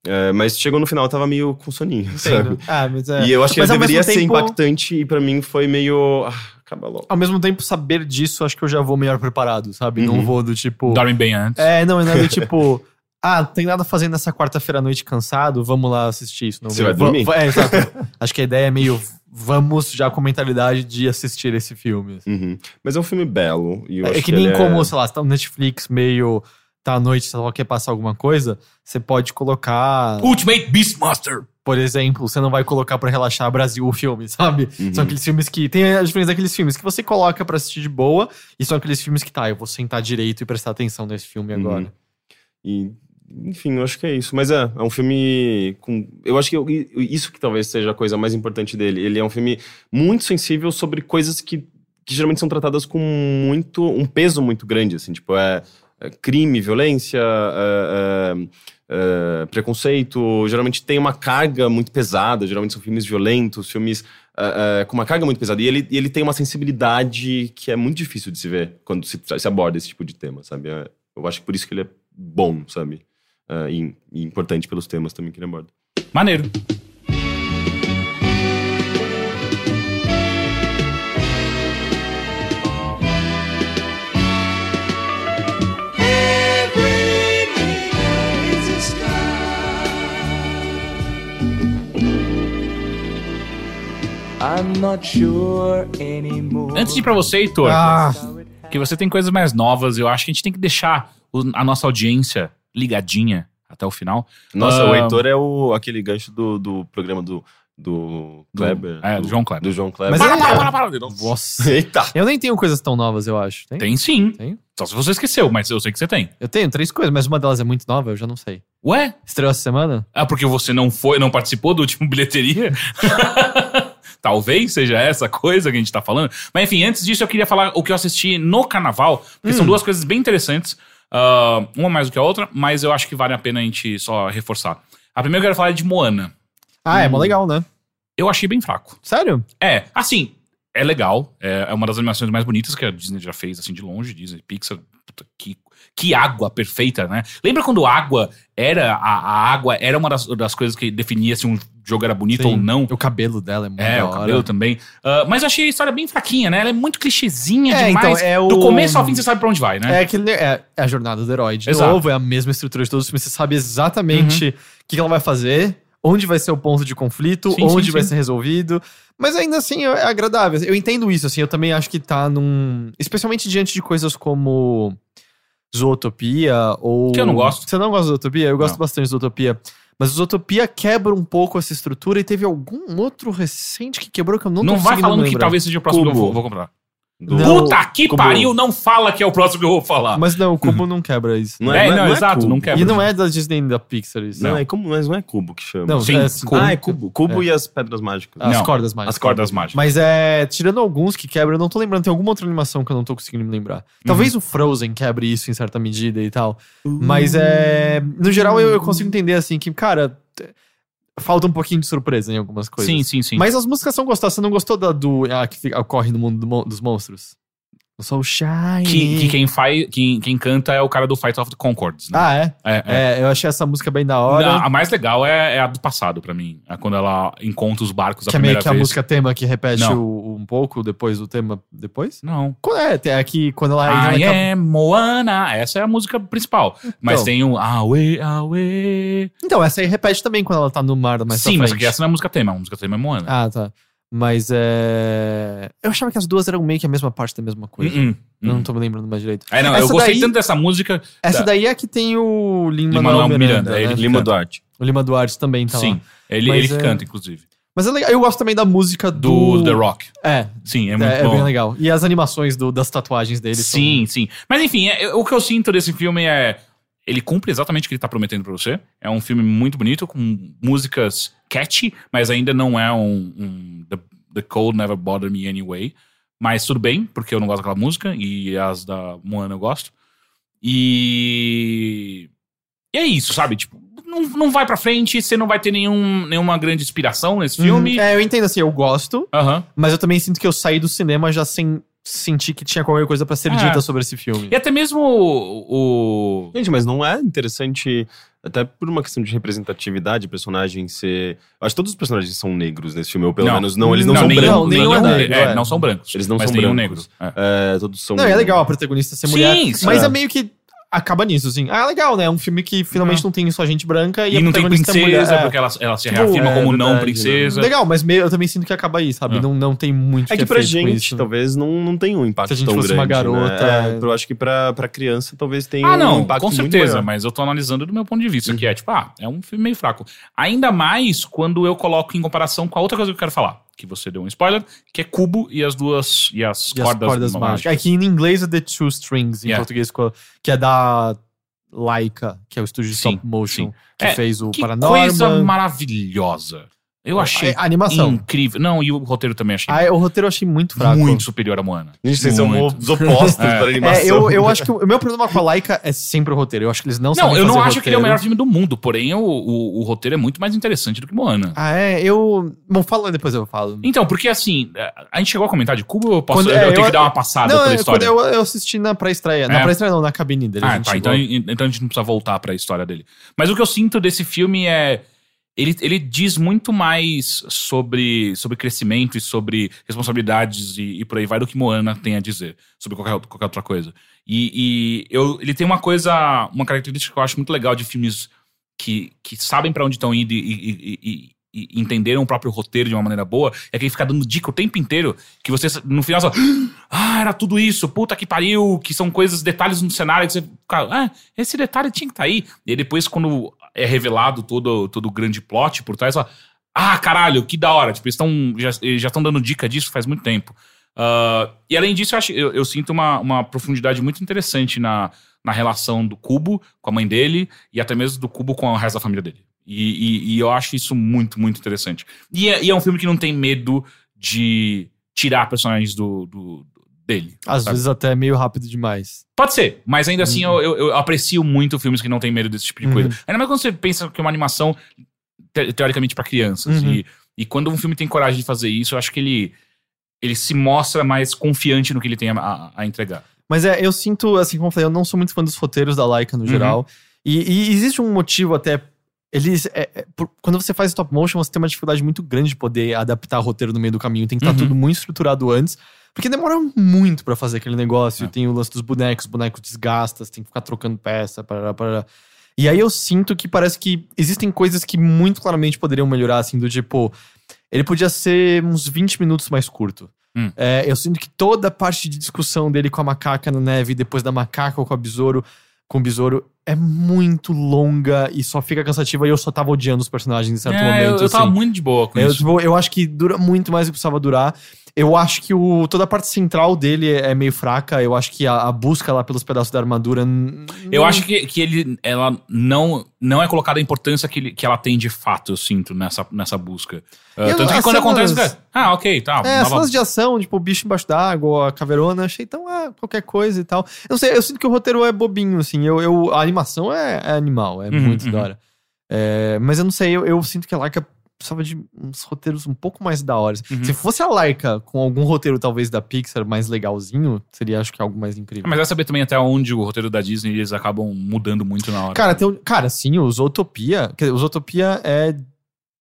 É, mas chegou no final, eu tava meio com soninho, *laughs* sabe? Entendo. Ah, mas é. E eu acho que Mas ele deveria ser tempo- impactante e pra mim foi meio. Ah, acaba logo. Ao mesmo tempo, saber disso, acho que eu já vou melhor preparado, sabe? Não Uhum. vou do tipo. Dorme bem antes. É, não, não é do *laughs* tipo. Ah, não tem nada a fazer nessa quarta-feira à noite cansado, vamos lá assistir isso. Não, Você vai Va- dormir? É, exato. *laughs* Acho que a ideia é meio. Vamos já com a mentalidade de assistir esse filme. Uhum. Mas é um filme belo. E eu É acho que nem ele como, sei lá, você tá no Netflix meio. Tá à noite, lá, quer passar alguma coisa, você pode colocar. Ultimate Beastmaster. Por exemplo, você não vai colocar pra relaxar Brasil o filme, sabe? Uhum. São aqueles filmes que. Tem a diferença daqueles filmes que você coloca pra assistir de boa, e são aqueles filmes que, tá, eu vou sentar direito e prestar atenção nesse filme Uhum. agora. E, enfim, eu acho que é isso. Mas é, é um filme com. Eu acho que eu- isso que talvez seja a coisa mais importante dele. Ele é um filme muito sensível sobre coisas que, que geralmente são tratadas com muito. um peso muito grande, assim, tipo, é. É crime, violência, é, é, preconceito, geralmente tem uma carga muito pesada, geralmente são filmes violentos, filmes com uma carga muito pesada. E ele, ele tem uma sensibilidade que é muito difícil de se ver quando se, se aborda esse tipo de tema, sabe? Eu acho que por isso que ele é bom, sabe? E, e importante pelos temas também que ele aborda. Maneiro. Antes de ir pra você, Heitor, Ah, que você tem coisas mais novas, eu acho que a gente tem que deixar a nossa audiência ligadinha até o final. Nossa, Ah, o Heitor é o, aquele gancho do, do programa do, do Kleber. é, do João Kleber. Do João Kleber. Mas Para, para, para, para. Não. nossa. Eita! Eu nem tenho coisas tão novas, eu acho. Tem? Tem sim. Tem? Só se você esqueceu, mas eu sei que você tem. Eu tenho três coisas, mas uma delas é muito nova, eu já não sei. Ué? Estreou essa semana? Ah, porque você não foi, não participou do último bilheteria? *laughs* Talvez seja essa coisa que a gente tá falando. Mas enfim, antes disso eu queria falar o que eu assisti no carnaval, porque Hum. são duas coisas bem interessantes. Ah, uma mais do que a outra, mas eu acho que vale a pena a gente só reforçar. A primeira eu quero falar é de Moana. Ah, é mó legal, né? Eu achei bem fraco. Sério? É, assim, é legal. É, é uma das animações mais bonitas que a Disney já fez, assim, de longe. Disney, Pixar, puta, que, que água perfeita, né? Lembra quando água era, a, a água era uma das, das coisas que definia se um jogo era bonito Sim. ou não? O cabelo dela é muito É, o cabelo também. Ah, mas eu achei a história bem fraquinha, né? Ela é muito clichêzinha É, demais. então, é o- Do começo ao fim você sabe pra onde vai, né? É, aquele, é, é a jornada do herói. De Exato. novo, é a mesma estrutura de todos os filmes. Você sabe exatamente Uhum. o que que ela vai fazer, onde vai ser o ponto de conflito, Sim, onde sim, vai sim. ser resolvido. Mas ainda assim é agradável. Eu entendo isso, assim. Eu também acho que tá num. Especialmente diante de coisas como Zootopia ou. Que eu não gosto. Você não gosta de Zootopia? Eu gosto Não. bastante de Zootopia. Mas Zootopia quebra um pouco essa estrutura e teve algum outro recente que quebrou que eu não tô não vai falando que talvez seja o próximo que eu vou, vou comprar. Do- Não. Puta que Cubo. pariu, não fala que é o próximo que eu vou falar. Mas não, o Cubo não quebra isso. Não é, é- não, não é exato, cubo. não quebra. E não é da Disney da Pixar isso. Não, Não. é como, mas não é cubo que chama. Não, Sim, é, cubo. Ah, é cubo. Cubo É. e as pedras mágicas. As Não, cordas mágicas. As cordas mágicas. Mas é. Tirando alguns que quebram, eu não tô lembrando. Tem alguma outra animação que eu não tô conseguindo me lembrar. Talvez o Frozen quebre isso em certa medida e tal. Mas é. No geral, eu, eu consigo entender assim que, cara. Falta um pouquinho de surpresa em algumas coisas. Sim, sim, sim. Mas as músicas são gostosas. Você não gostou da do. Ah, que fica- ocorre no mundo do dos monstros? Eu sou o Shine. Que, que quem, faz, quem, quem canta é o cara do Fight of the Concords, né? Ah, é? é, é. É, eu achei essa música bem da hora. A, a mais legal é, é a do passado pra mim. É quando ela encontra os barcos a que é meio primeira que a vez. música tema que repete Não. o- um pouco depois do tema depois? Não. É, é que quando ela, I acaba- am Moana. Essa é a música principal. Mas Então. tem o Awe, Awe. Então, essa aí repete também quando ela tá no mar mais Sim, mas aqui essa não é a música tema. A música tema é Moana. Ah, tá. Mas é. Eu achava que as duas eram meio que a mesma parte da mesma coisa. Uh-uh, Eu Não uh-uh. tô me lembrando mais direito. É, não, eu Essa gostei daí- tanto dessa música. Essa Tá. daí é que tem o Lima Manuel Miranda, Miranda. ele- né? Lima. Duarte. O Lima Duarte também tá Sim. lá. Ele, Mas ele é- canta, inclusive. Mas é legal. Eu gosto também da música do. Do The Rock. É, Sim, é é, muito é bom. bem legal. E as animações do- das tatuagens dele são- Sim, sim. Mas enfim, é- o que eu sinto desse filme é. Ele cumpre exatamente o que ele tá prometendo pra você. É um filme muito bonito, com músicas catchy, mas ainda não é um. um the, the Cold Never Bother Me Anyway. Mas tudo bem, porque eu não gosto daquela música, e as da Moana eu gosto. E. E é isso, sabe? Tipo, não, não vai pra frente, você não vai ter nenhum, nenhuma grande inspiração nesse filme. Uhum. É, eu entendo assim, eu gosto, Aham. mas eu também sinto que eu saí do cinema já sem sentir que tinha qualquer coisa pra ser É. dita sobre esse filme. E até mesmo o. o- Gente, mas não é interessante, até por uma questão de representatividade, personagem ser. Eu acho que todos os personagens são negros nesse filme, ou pelo Não. menos não, eles não, são nenhum- brancos. não, nenhum é negro, é, é. não são brancos. Eles não mas são nenhum brancos. negro. É. É, todos são. Não, é legal a protagonista ser Sim, mulher. sim. mas é. É. meio que acaba nisso, assim. Ah, legal, né? É um filme que finalmente Ah. não tem só gente branca e, E a não tem é princesa. É. porque ela, ela se Tipo, reafirma é como não verdade, princesa. Legal, mas meio, eu também sinto que acaba aí, sabe? Ah. Não, não tem muito É que é pra gente, isso. talvez não, não tenha um impacto Se a gente tão fosse grande. uma garota, Né? É, é. eu acho que pra, pra criança talvez tenha Ah, um não, impacto com muito certeza, maior. mas eu tô analisando do meu ponto de vista, que é tipo, ah, é um filme meio fraco. Ainda mais quando eu coloco em comparação com a outra coisa que eu quero falar, que você deu um spoiler, que é Cubo e as duas, e as E as cordas, cordas mágicas. É que em inglês é The Two Strings, em Yeah. português, ficou- que é da Laika, que é o estúdio de stop motion, sim. que É, fez o Que Paranormal. coisa maravilhosa. Eu achei A, a animação. incrível. Não, e o roteiro também achei Ah, o roteiro eu achei muito fraco. muito superior a Moana. Gente, vocês são os opostos *laughs* É. para animação. É, eu, eu acho que o, meu problema com a Laika é sempre o roteiro. Eu acho que eles não, Não, sabem eu não acho que ele é o roteiro. melhor filme do mundo, porém o, o, o roteiro é muito mais interessante do que Moana. Ah, é? Eu. Bom, fala depois eu falo. Então, porque assim, a gente chegou a comentar de Cubo, eu posso Quando- eu, é, tenho eu- que dar uma passada não, pela é, história. eu, eu assisti na pré-estreia. Na É. pré-estreia não, na cabine dele. a Ah, gente tá. chegou. Então, então a gente não precisa voltar pra história dele. Mas o que eu sinto desse filme é. Ele, ele diz muito mais sobre, sobre crescimento e sobre responsabilidades e, e por aí vai do que Moana tem a dizer sobre qualquer, qualquer outra coisa. E, e eu, ele tem uma coisa, uma característica que eu acho muito legal de filmes que, que sabem pra onde estão indo e, e- e- entenderam o próprio roteiro de uma maneira boa, é que ele fica dando dica o tempo inteiro, que você, no final, só, ah, era tudo isso, puta que pariu, que são coisas, detalhes no cenário, que você ah, esse detalhe tinha que estar aí. E depois, quando é revelado todo, todo o grande plot por trás, fala, ah, caralho, que da hora. Tipo, eles, já, estão dando dica disso faz muito tempo. Ah, e além disso, eu, acho, eu, eu sinto uma, uma profundidade muito interessante na, na relação do Cubo com a mãe dele e até mesmo do Cubo com o resto da família dele. E, e- e eu acho isso muito, muito interessante. E é, e é um filme que não tem medo de tirar personagens do, do- dele. Às sabe? vezes até meio rápido demais. Pode ser, mas ainda assim eu, eu- eu aprecio muito filmes que não tem medo desse tipo de coisa. Uhum. Ainda mais quando você pensa que é uma animação te- teoricamente pra crianças. Uhum. E, e quando um filme tem coragem de fazer isso, eu acho que ele, ele se mostra mais confiante no que ele tem a, a- a entregar. Mas é, eu sinto, assim como eu falei, eu não sou muito fã dos roteiros da Laika no Uhum. geral. E, e existe um motivo até. Eles. é- é, por- quando você faz stop motion, você tem uma dificuldade muito grande de poder adaptar roteiro no meio do caminho. Tem que estar Uhum. tudo muito estruturado antes. Porque demora muito pra fazer aquele negócio. É. Tem o lance dos bonecos, os bonecos desgastam, você tem que ficar trocando peça, parará, parará. E aí eu sinto que parece que existem coisas que muito claramente poderiam melhorar, assim, do tipo. Ele podia ser uns 20 minutos mais curto. Hum. É, eu sinto que toda a parte de discussão dele com a macaca na neve, depois da macaca com a besouro, com o besouro, é muito longa e só fica cansativa. E eu só tava odiando os personagens em certo É, momento. eu, eu tava assim. muito de boa com Eu, isso. tipo, eu acho que dura muito mais do que precisava durar. Eu acho que o, toda a parte central dele é meio fraca. Eu acho que a, a busca lá pelos pedaços da armadura. Eu acho que, que ele, ela não, não é colocada a importância que, ele- que ela tem de fato, eu sinto, nessa, nessa busca. Uh, eu- tanto que quando acontece, cenas- cara, ah, ok, tá. É, as cenas de ação, tipo, o bicho embaixo d'água, a caveirona, achei tão, ah, qualquer coisa e tal. Eu não sei, eu sinto que o roteiro é bobinho, assim. Eu, eu, a animação é, é animal, é Uhum, muito uhum. da hora. É, mas eu não sei, eu, eu sinto que a Laika precisava de uns roteiros um pouco mais da hora. Uhum. Se fosse a Laika com algum roteiro, talvez, da Pixar mais legalzinho, seria, acho que, algo mais incrível. Ah, Mas vai saber também até onde o roteiro da Disney eles acabam mudando muito na hora. Cara, tem cara, sim, o Zootopia. Quer dizer, o Zootopia é.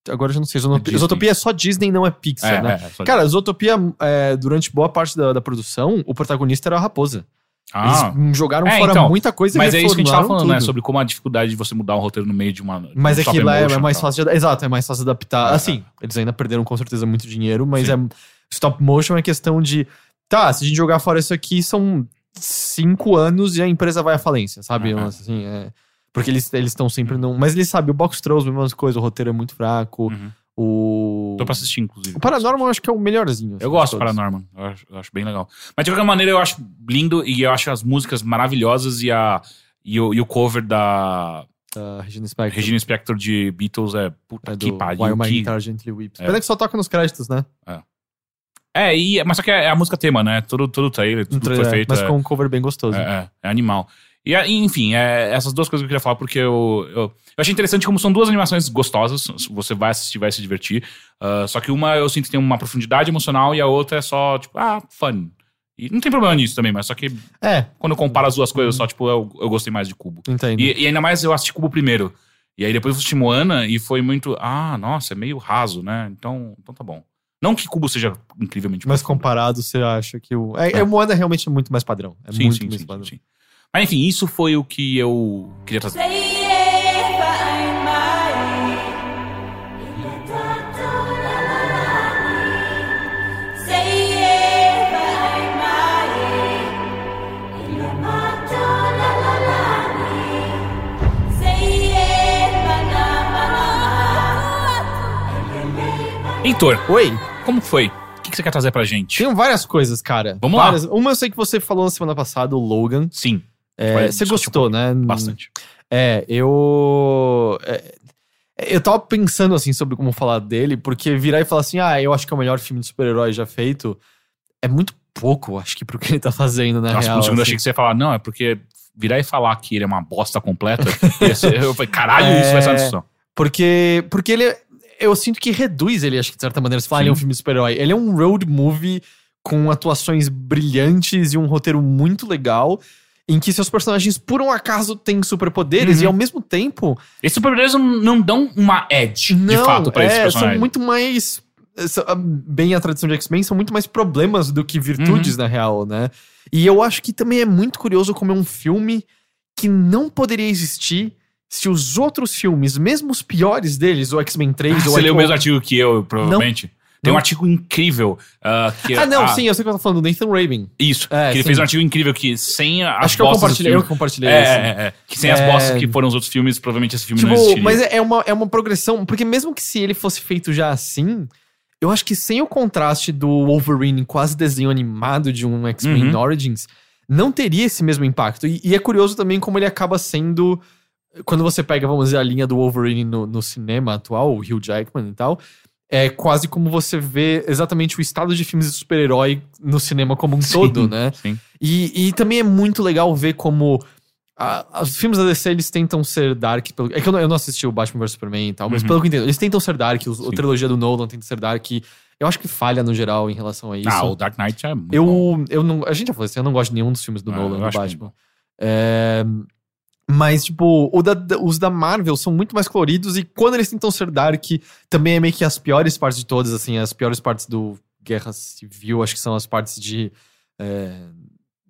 Agora eu já não sei. Zootopia, Disney. Zootopia é só Disney, não é Pixar, é, né? é, só- Cara, Zootopia, é, durante boa parte da, da produção, o protagonista era a raposa. Ah, Eles jogaram É, fora então, muita coisa e mas é isso que a gente tava falando, né? tudo. Sobre como a dificuldade de você mudar um roteiro no meio de uma. de Mas um é lá é e mais fácil de, Exato, é mais fácil de adaptar. É, assim, eles ainda perderam com certeza muito dinheiro, mas Sim. é. Stop motion é questão de. Tá, se a gente jogar fora isso aqui, são cinco anos e a empresa vai à falência, sabe? Aham. Assim, é, porque eles estão sempre num. Mas eles sabem, o Box Trolls, mesma coisa, o roteiro é muito fraco. Uhum. O. Tô pra assistir, inclusive. O Paranormal eu acho que é o melhorzinho. assim, Eu gosto do. Paranorman. Eu acho, eu acho bem legal. Mas de qualquer maneira, eu acho lindo e eu acho as músicas maravilhosas e, a, e, o, e o cover da Da Regina Spector. Regina Spector de Beatles é puta É que pariu. While My que- Guitar Gently Weeps. É. Pena que só toca nos créditos, né? É, e, mas só que é a música tema, né? Todo, todo trailer, tudo foi trailer, feito. mas é, com um cover bem gostoso. é, é, é animal. E, é, enfim, é, essas duas coisas que eu queria falar, porque eu, eu, eu achei interessante como são duas animações gostosas. Você vai assistir, vai se divertir. Ah, só que uma eu sinto que tem uma profundidade emocional e a outra é só, tipo, ah, fun. E não tem problema nisso também, mas só que É, quando eu comparo as duas coisas, só, tipo, eu, eu gostei mais de Cubo. entendo. E, e ainda mais eu assisti Cubo primeiro. E aí depois eu assisti Moana e foi muito, ah, nossa, é meio raso, né? Então, então tá bom. Não que Cubo seja incrivelmente Mas comparado, você acha que o. É, é. o Moana realmente é muito mais padrão. É sim, muito sim, mais sim, padrão. sim, sim. Mas enfim, isso foi o que eu queria trazer. Heitor, Oi, como foi? O que, você quer trazer pra gente? tem várias coisas, cara. Vamos lá. várias. Uma eu sei que você falou na semana passada, o Logan. Sim, É, você discutir gostou, né? bastante. É, eu. é, eu tava pensando assim sobre como falar dele, porque virar e falar assim, ah, eu acho que é o melhor filme de super-herói já feito, é muito pouco, acho que, pro que ele tá fazendo, na Nossa, real. por um segundo eu assim. achei que você ia falar, não, é porque virar e falar que ele é uma bosta completa, *laughs* eu falei, caralho, isso vai ser uma É. discussão. Porque, porque ele. Eu sinto que reduz ele, acho que de certa maneira. Você fala, Sim. ele é um filme de super-herói. Ele é um road movie com atuações brilhantes e um roteiro muito legal. Em que seus personagens, por um acaso, têm superpoderes Uhum. e ao mesmo tempo. Esses superpoderes não, dão uma edge, de não, fato, pra esses é, personagens. são muito mais. ah, Bem a tradição de X-Men, são muito mais problemas do que virtudes, Uhum. na real, né? E eu acho que também é muito curioso como é um filme que não poderia existir se os outros filmes, mesmo os piores deles, o X-Men 3 ou Você leu o mesmo artigo que eu, provavelmente. Tem um Não. artigo incrível. ah, que Ah, não, ah, sim, eu sei que eu tô falando do Nathan Rabin. Isso. É, que ele sim. fez um artigo incrível que sem as Acho que eu compartilhei, eu filmes- que compartilhei É, esse. é, é. Que sem as É. bostas que foram os outros filmes, provavelmente esse filme não Tipo, existiria. mas é é uma, é uma progressão, porque mesmo que se ele fosse feito já assim, eu acho que sem o contraste do Wolverine quase desenho animado de um X-Men Uhum. Origins, não teria esse mesmo impacto. E, e é curioso também como ele acaba sendo. Quando você pega, vamos dizer, a linha do Wolverine no, no cinema atual, o Hugh Jackman e tal, é quase como você vê exatamente o estado de filmes de super-herói no cinema como um Sim, todo, né? Sim. E, e também é muito legal ver como a- os filmes da DC eles tentam ser dark. Pelo, é que eu não, eu não assisti o Batman vs Superman e tal, mas Uhum. pelo que eu entendo, eles tentam ser dark. os- a trilogia do Nolan tenta ser dark. Eu acho que falha no geral em relação a isso. Ah, o Dark Knight é muito bom. eu, eu não, a gente já falou assim, eu não gosto de nenhum dos filmes do Ah, Nolan eu do Batman. muito É, mas, tipo, da- os da Marvel são muito mais coloridos e quando eles tentam ser dark, também é meio que as piores partes de todas, assim, as piores partes do Guerra Civil, acho que são as partes de. é,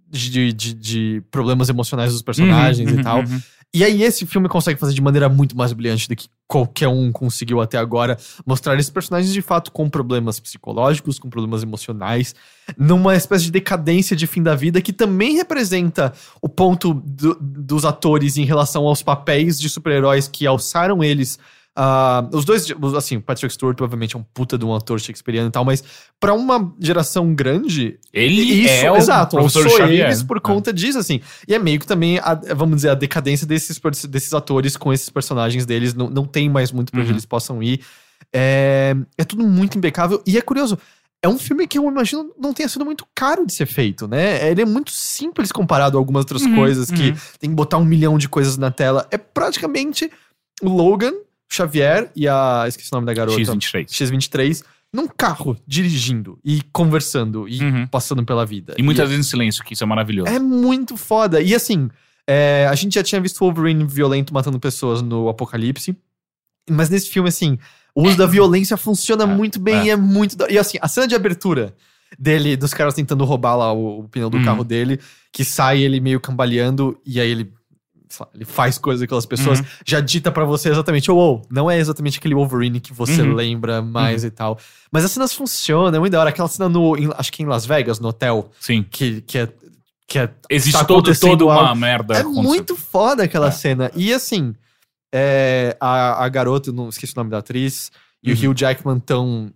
de, de, de problemas emocionais dos personagens Uhum, e tal. uhum, uhum. E aí esse filme consegue fazer de maneira muito mais brilhante do que qualquer um conseguiu até agora mostrar esses personagens de fato com problemas psicológicos, com problemas emocionais, numa espécie de decadência de fim da vida que também representa o ponto do- dos atores em relação aos papéis de super-heróis que alçaram eles. Ah, os dois, assim, Patrick Stewart provavelmente é um puta de um ator shakespeariano e tal, mas pra uma geração grande, Ele isso, é o exato, professor Xavier. eles por É. conta disso, assim. E é meio que também, a- vamos dizer, a decadência desses, desses atores com esses personagens deles. Não, não tem mais muito pra onde Uhum. eles possam ir. É, é tudo muito impecável. E é curioso, é um filme que eu imagino não tenha sido muito caro de ser feito, né? Ele é muito simples comparado a algumas outras Uhum, coisas que uhum. tem que botar um milhão de coisas na tela. É praticamente o Logan, Xavier e a. Esqueci o nome da garota. X23. X23 num carro, dirigindo e conversando e Uhum. passando pela vida. E muitas vezes em silêncio, que isso é maravilhoso. É muito foda. E assim, é, a gente já tinha visto o Wolverine violento matando pessoas no Apocalipse. Mas nesse filme, assim, o uso da violência funciona É, muito bem é. e é muito. E assim, a cena de abertura dele, dos caras tentando roubar lá o, o pneu do Uhum. carro dele, que sai ele meio cambaleando e aí ele. Lá, ele faz coisas com aquelas pessoas, Uhum. já dita pra você exatamente, oh, oh, não é exatamente aquele Wolverine que você Uhum. lembra mais e tal. Mas as cenas funcionam, é muito da hora. Aquela cena no, em- acho que em Las Vegas, no hotel, Sim. que, que é. Que é Existe Tá todo, toda uma algo. merda. é muito foda aquela É. cena. E assim, é, a, a garota, não esqueci o nome da atriz, e Uhum. o Hugh Jackman estão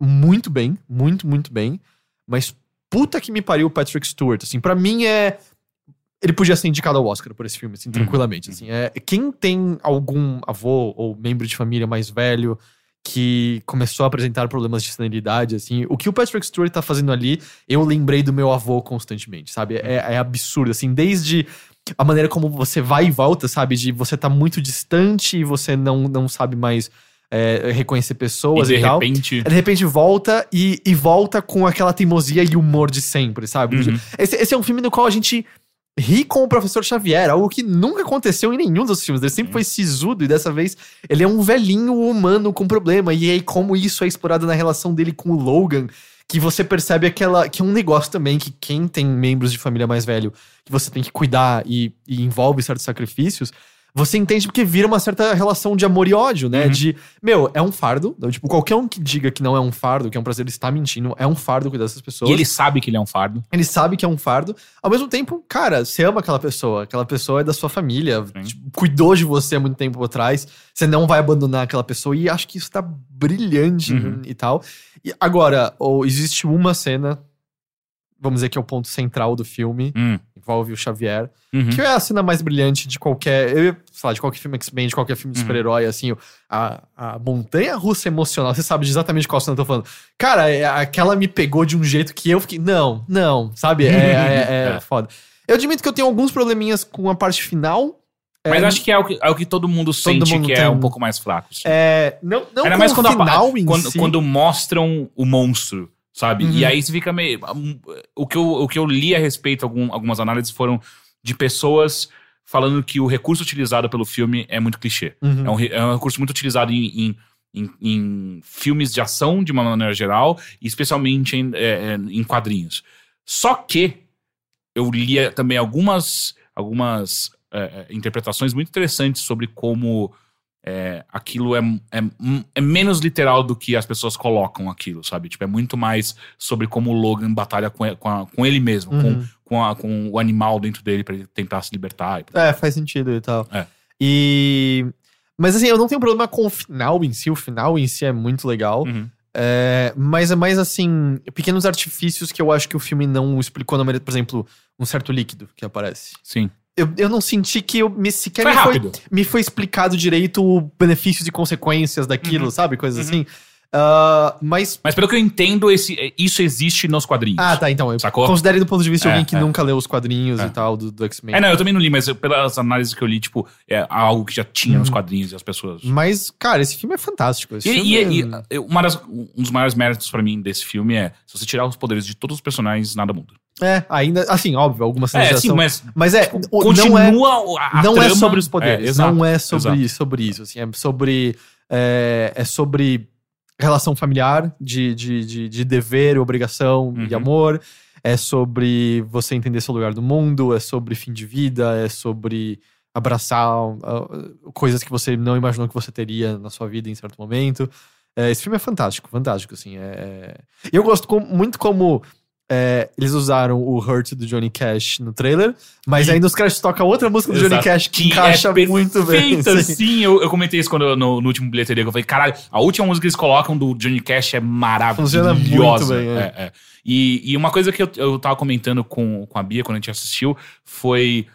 muito bem, muito, muito bem. Mas puta que me pariu o Patrick Stewart. Assim, para mim é. Ele podia ser indicado ao Oscar por esse filme, assim, Uhum. tranquilamente. Assim, é, quem tem algum avô ou membro de família mais velho que começou a apresentar problemas de senilidade, assim, o que o Patrick Stewart tá fazendo ali, eu lembrei do meu avô constantemente, sabe? É, é absurdo, assim, desde a maneira como você vai e volta, sabe? De você tá muito distante e você não, não sabe mais é, reconhecer E pessoas de e, tal. repente. De repente volta e, e volta com aquela teimosia e humor de sempre, sabe? Uhum. Esse, esse é um filme no qual a gente ri com o professor Xavier, algo que nunca aconteceu em nenhum dos filmes. Ele sempre foi sisudo e dessa vez ele é um velhinho humano com problema. E aí, como isso é explorado na relação dele com o Logan, que você percebe aquela. que é um negócio também que quem tem membros de família mais velho que você tem que cuidar e, e envolve certos sacrifícios. Você entende porque vira uma certa relação de amor e ódio, né? Uhum. De, meu, é um fardo. Então, tipo, qualquer um que diga que não é um fardo, que é um prazer, ele está mentindo. É um fardo cuidar dessas pessoas. E ele sabe que ele é um fardo. Ele sabe que é um fardo. Ao mesmo tempo, cara, você ama aquela pessoa. Aquela pessoa é da sua família. Tipo, cuidou de você há muito tempo atrás. Você não vai abandonar aquela pessoa. E acho que isso tá brilhante Uhum. e tal. E agora, ou, existe uma cena, vamos dizer que é o ponto central do filme, Hum. Envolve o Xavier, Uhum. que é a cena mais brilhante de qualquer, eu ia falar, de qualquer filme X-Men, de qualquer filme de Uhum. super-herói, assim, a, a montanha russa emocional, você sabe de exatamente qual cena eu tô falando. Cara, é- aquela me pegou de um jeito que eu fiquei, não, não, sabe? É, é- *laughs* é É. foda. Eu admito que eu tenho alguns probleminhas com a parte final. Mas é, acho que é o que, é o que todo mundo sente mundo que é tem um um- pouco mais fraco. assim. É, não, não Ainda mais quando, a- final em quando, si. quando mostram o monstro, sabe? Uhum. E aí você fica meio. um, O que eu, o que eu li a respeito, algum, algumas análises foram de pessoas falando que o recurso utilizado pelo filme é muito clichê. Uhum. É, um, é um recurso muito utilizado em, em, em- em filmes de ação, de uma maneira geral, e especialmente em, é, é, em quadrinhos. Só que eu lia também algumas, algumas é, é, interpretações muito interessantes sobre como é, aquilo é, é, é menos literal do que as pessoas colocam aquilo, sabe? Tipo, é muito mais sobre como o Logan batalha com, com, a- com ele mesmo, Uhum. com, com, a- com o animal dentro dele pra ele tentar se libertar. e- É, faz sentido e tal. É. E. Mas assim, eu não tenho problema com o final em si. O final em si é muito legal. Uhum. É, mas é mais assim, pequenos artifícios que eu acho que o filme não explicou na maneira, por exemplo, um certo líquido que aparece. Sim. Eu, eu não senti que eu me sequer Foi me foi, me foi explicado direito benefícios e consequências daquilo, Uhum. sabe? Coisas Uhum. assim. Ah, mas. Mas pelo que eu entendo, esse, isso existe nos quadrinhos. Ah, tá, então. Eu Sacou? considere do ponto de vista de É, alguém que é. nunca leu os quadrinhos É. e tal do, do X-Men. É, não, eu também não li, mas eu- pelas análises que eu li, tipo, é algo que já tinha nos Uhum. quadrinhos e as pessoas. Mas, cara, esse filme é fantástico. Esse E, e- é- e- uma das- um dos maiores méritos pra mim desse filme é se você tirar os poderes de todos os personagens, nada muda. É, ainda, assim, óbvio, algumas cenas É, sim, mas Mas é, o- continua não é, a, a não é trama- sobre os poderes. É, exato. não é sobre, exato. sobre isso. Assim, é sobre. É, é sobre relação familiar, de, de, de, de dever, obrigação e Uhum. amor. É sobre você entender seu lugar no mundo. É sobre fim de vida. É sobre abraçar uh, coisas que você não imaginou que você teria na sua vida em certo momento. É, esse filme é fantástico, fantástico, assim. É... Eu gosto com- muito como é, eles usaram o Hurt do Johnny Cash no trailer, mas E- aí nos créditos toca outra música do Johnny Exato. Cash que, Que encaixa é muito bem. Feita assim. sim, eu, eu comentei isso quando eu- no, no último bilheteria, que eu falei, caralho, a última música que eles colocam do Johnny Cash é maravilhosa. Funciona muito bem, é. É, é. E, e uma coisa que eu, eu tava comentando com, com a Bia quando a gente assistiu foi.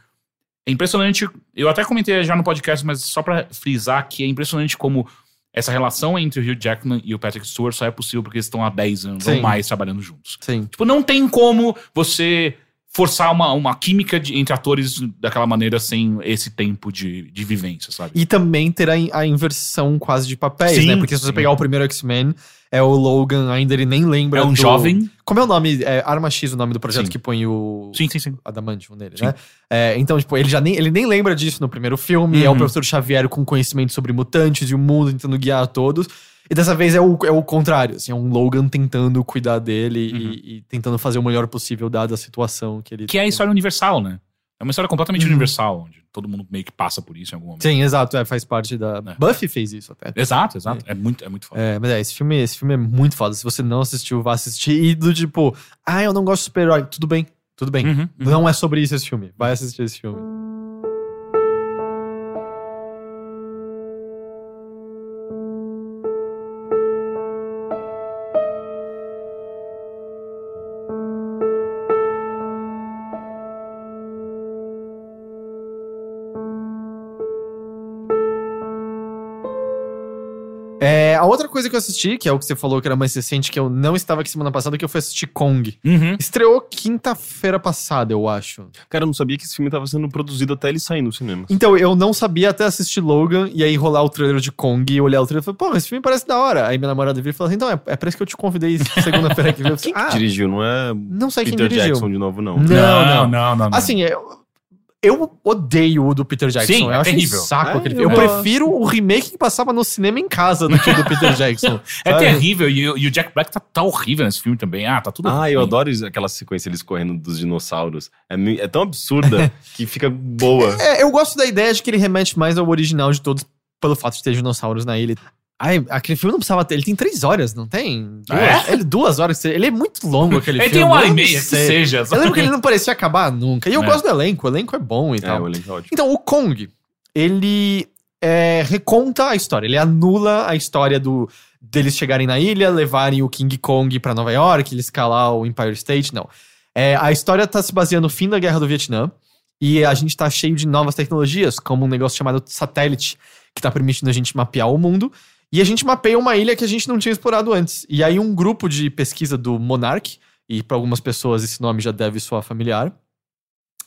É impressionante. Eu até comentei já no podcast, mas só pra frisar que é impressionante como essa relação entre o Hugh Jackman e o Patrick Stewart só é possível porque eles estão há 10 anos Sim. ou mais trabalhando juntos. Sim. Tipo, não tem como você forçar uma, uma química de- entre atores daquela maneira sem esse tempo de, de vivência, sabe? E também ter a, a inversão quase de papéis, Sim, né? Porque se você sim. pegar o primeiro X-Men, é o Logan, ainda ele nem lembra É um do- jovem. Como é o nome? É Arma X o nome do projeto Sim. que põe o... Sim, sim, sim. Adamantium nele, Sim. né? É, então, tipo, ele já nem, ele nem lembra disso no primeiro filme. É o Uhum. professor Xavier com conhecimento sobre mutantes e o mundo tentando guiar todos. E dessa vez é o, é o contrário, assim, é um Logan tentando cuidar dele Uhum. e, e tentando fazer o melhor possível dada a situação que ele Que é a história universal, né? É uma história completamente Uhum. universal, onde todo mundo meio que passa por isso em algum momento. Sim, exato, é, faz parte da... É. Buffy fez isso até. Exato, exato. É, muito, é muito foda. É, mas é, esse filme, esse filme é muito foda. Se você não assistiu, vá assistir. E do tipo, ah, eu não gosto de super-herói. Tudo bem, tudo bem. Uhum, uhum. Não é sobre isso esse filme. Vai assistir esse filme. É, a outra coisa que eu assisti, que é o que você falou que era mais recente, que eu não estava aqui semana passada, que eu fui assistir Kong. Uhum. Estreou quinta-feira passada, eu acho. Cara, eu não sabia que esse filme tava sendo produzido até ele sair no cinema. Então, eu não sabia até assistir Logan e aí rolar o trailer de Kong e olhar o trailer e falei, pô, esse filme parece da hora. Aí minha namorada veio e falou assim: então, é, é por isso que eu te convidei *laughs* segunda-feira que veio. Quem ah, dirigiu? Não é não sei quem Peter dirigiu. Jackson de novo, não. Não, não. não, não. não. Assim, eu, eu odeio o do Peter Jackson. Sim, eu é acho terrível. um saco É, aquele eu filme. Eu prefiro o remake que passava no cinema em casa do que o do Peter Jackson. *laughs* é sabe? terrível. E, o- e o Jack Black tá, tá horrível nesse filme também. Ah, tá tudo. Ah, eu ruim. adoro isso- aquela sequência eles correndo dos dinossauros. É, é tão absurda *laughs* que fica boa. É, eu gosto da ideia de que ele remete mais ao original de todos pelo fato de ter dinossauros na ilha. Ai, aquele filme não precisava ter. Ele tem três horas, não tem? Duas, É? ele, duas horas. Ele é muito longo *laughs* aquele Ele filme. tem uma hora e meia, que seja. Eu lembro que ele não parecia acabar nunca. E eu É. gosto do elenco. O elenco é bom e É, tal. o elenco é ótimo. Então, o Kong, ele é, reconta a história. Ele anula a história do deles chegarem na ilha, levarem o King Kong pra Nova York, ele escalar o Empire State. Não. É, a história tá se baseando no fim da Guerra do Vietnã. E a gente tá cheio de novas tecnologias, como um negócio chamado satélite, que tá permitindo a gente mapear o mundo. E a gente mapeia uma ilha que a gente não tinha explorado antes. E aí um grupo de pesquisa do Monarch, e para algumas pessoas esse nome já deve soar familiar.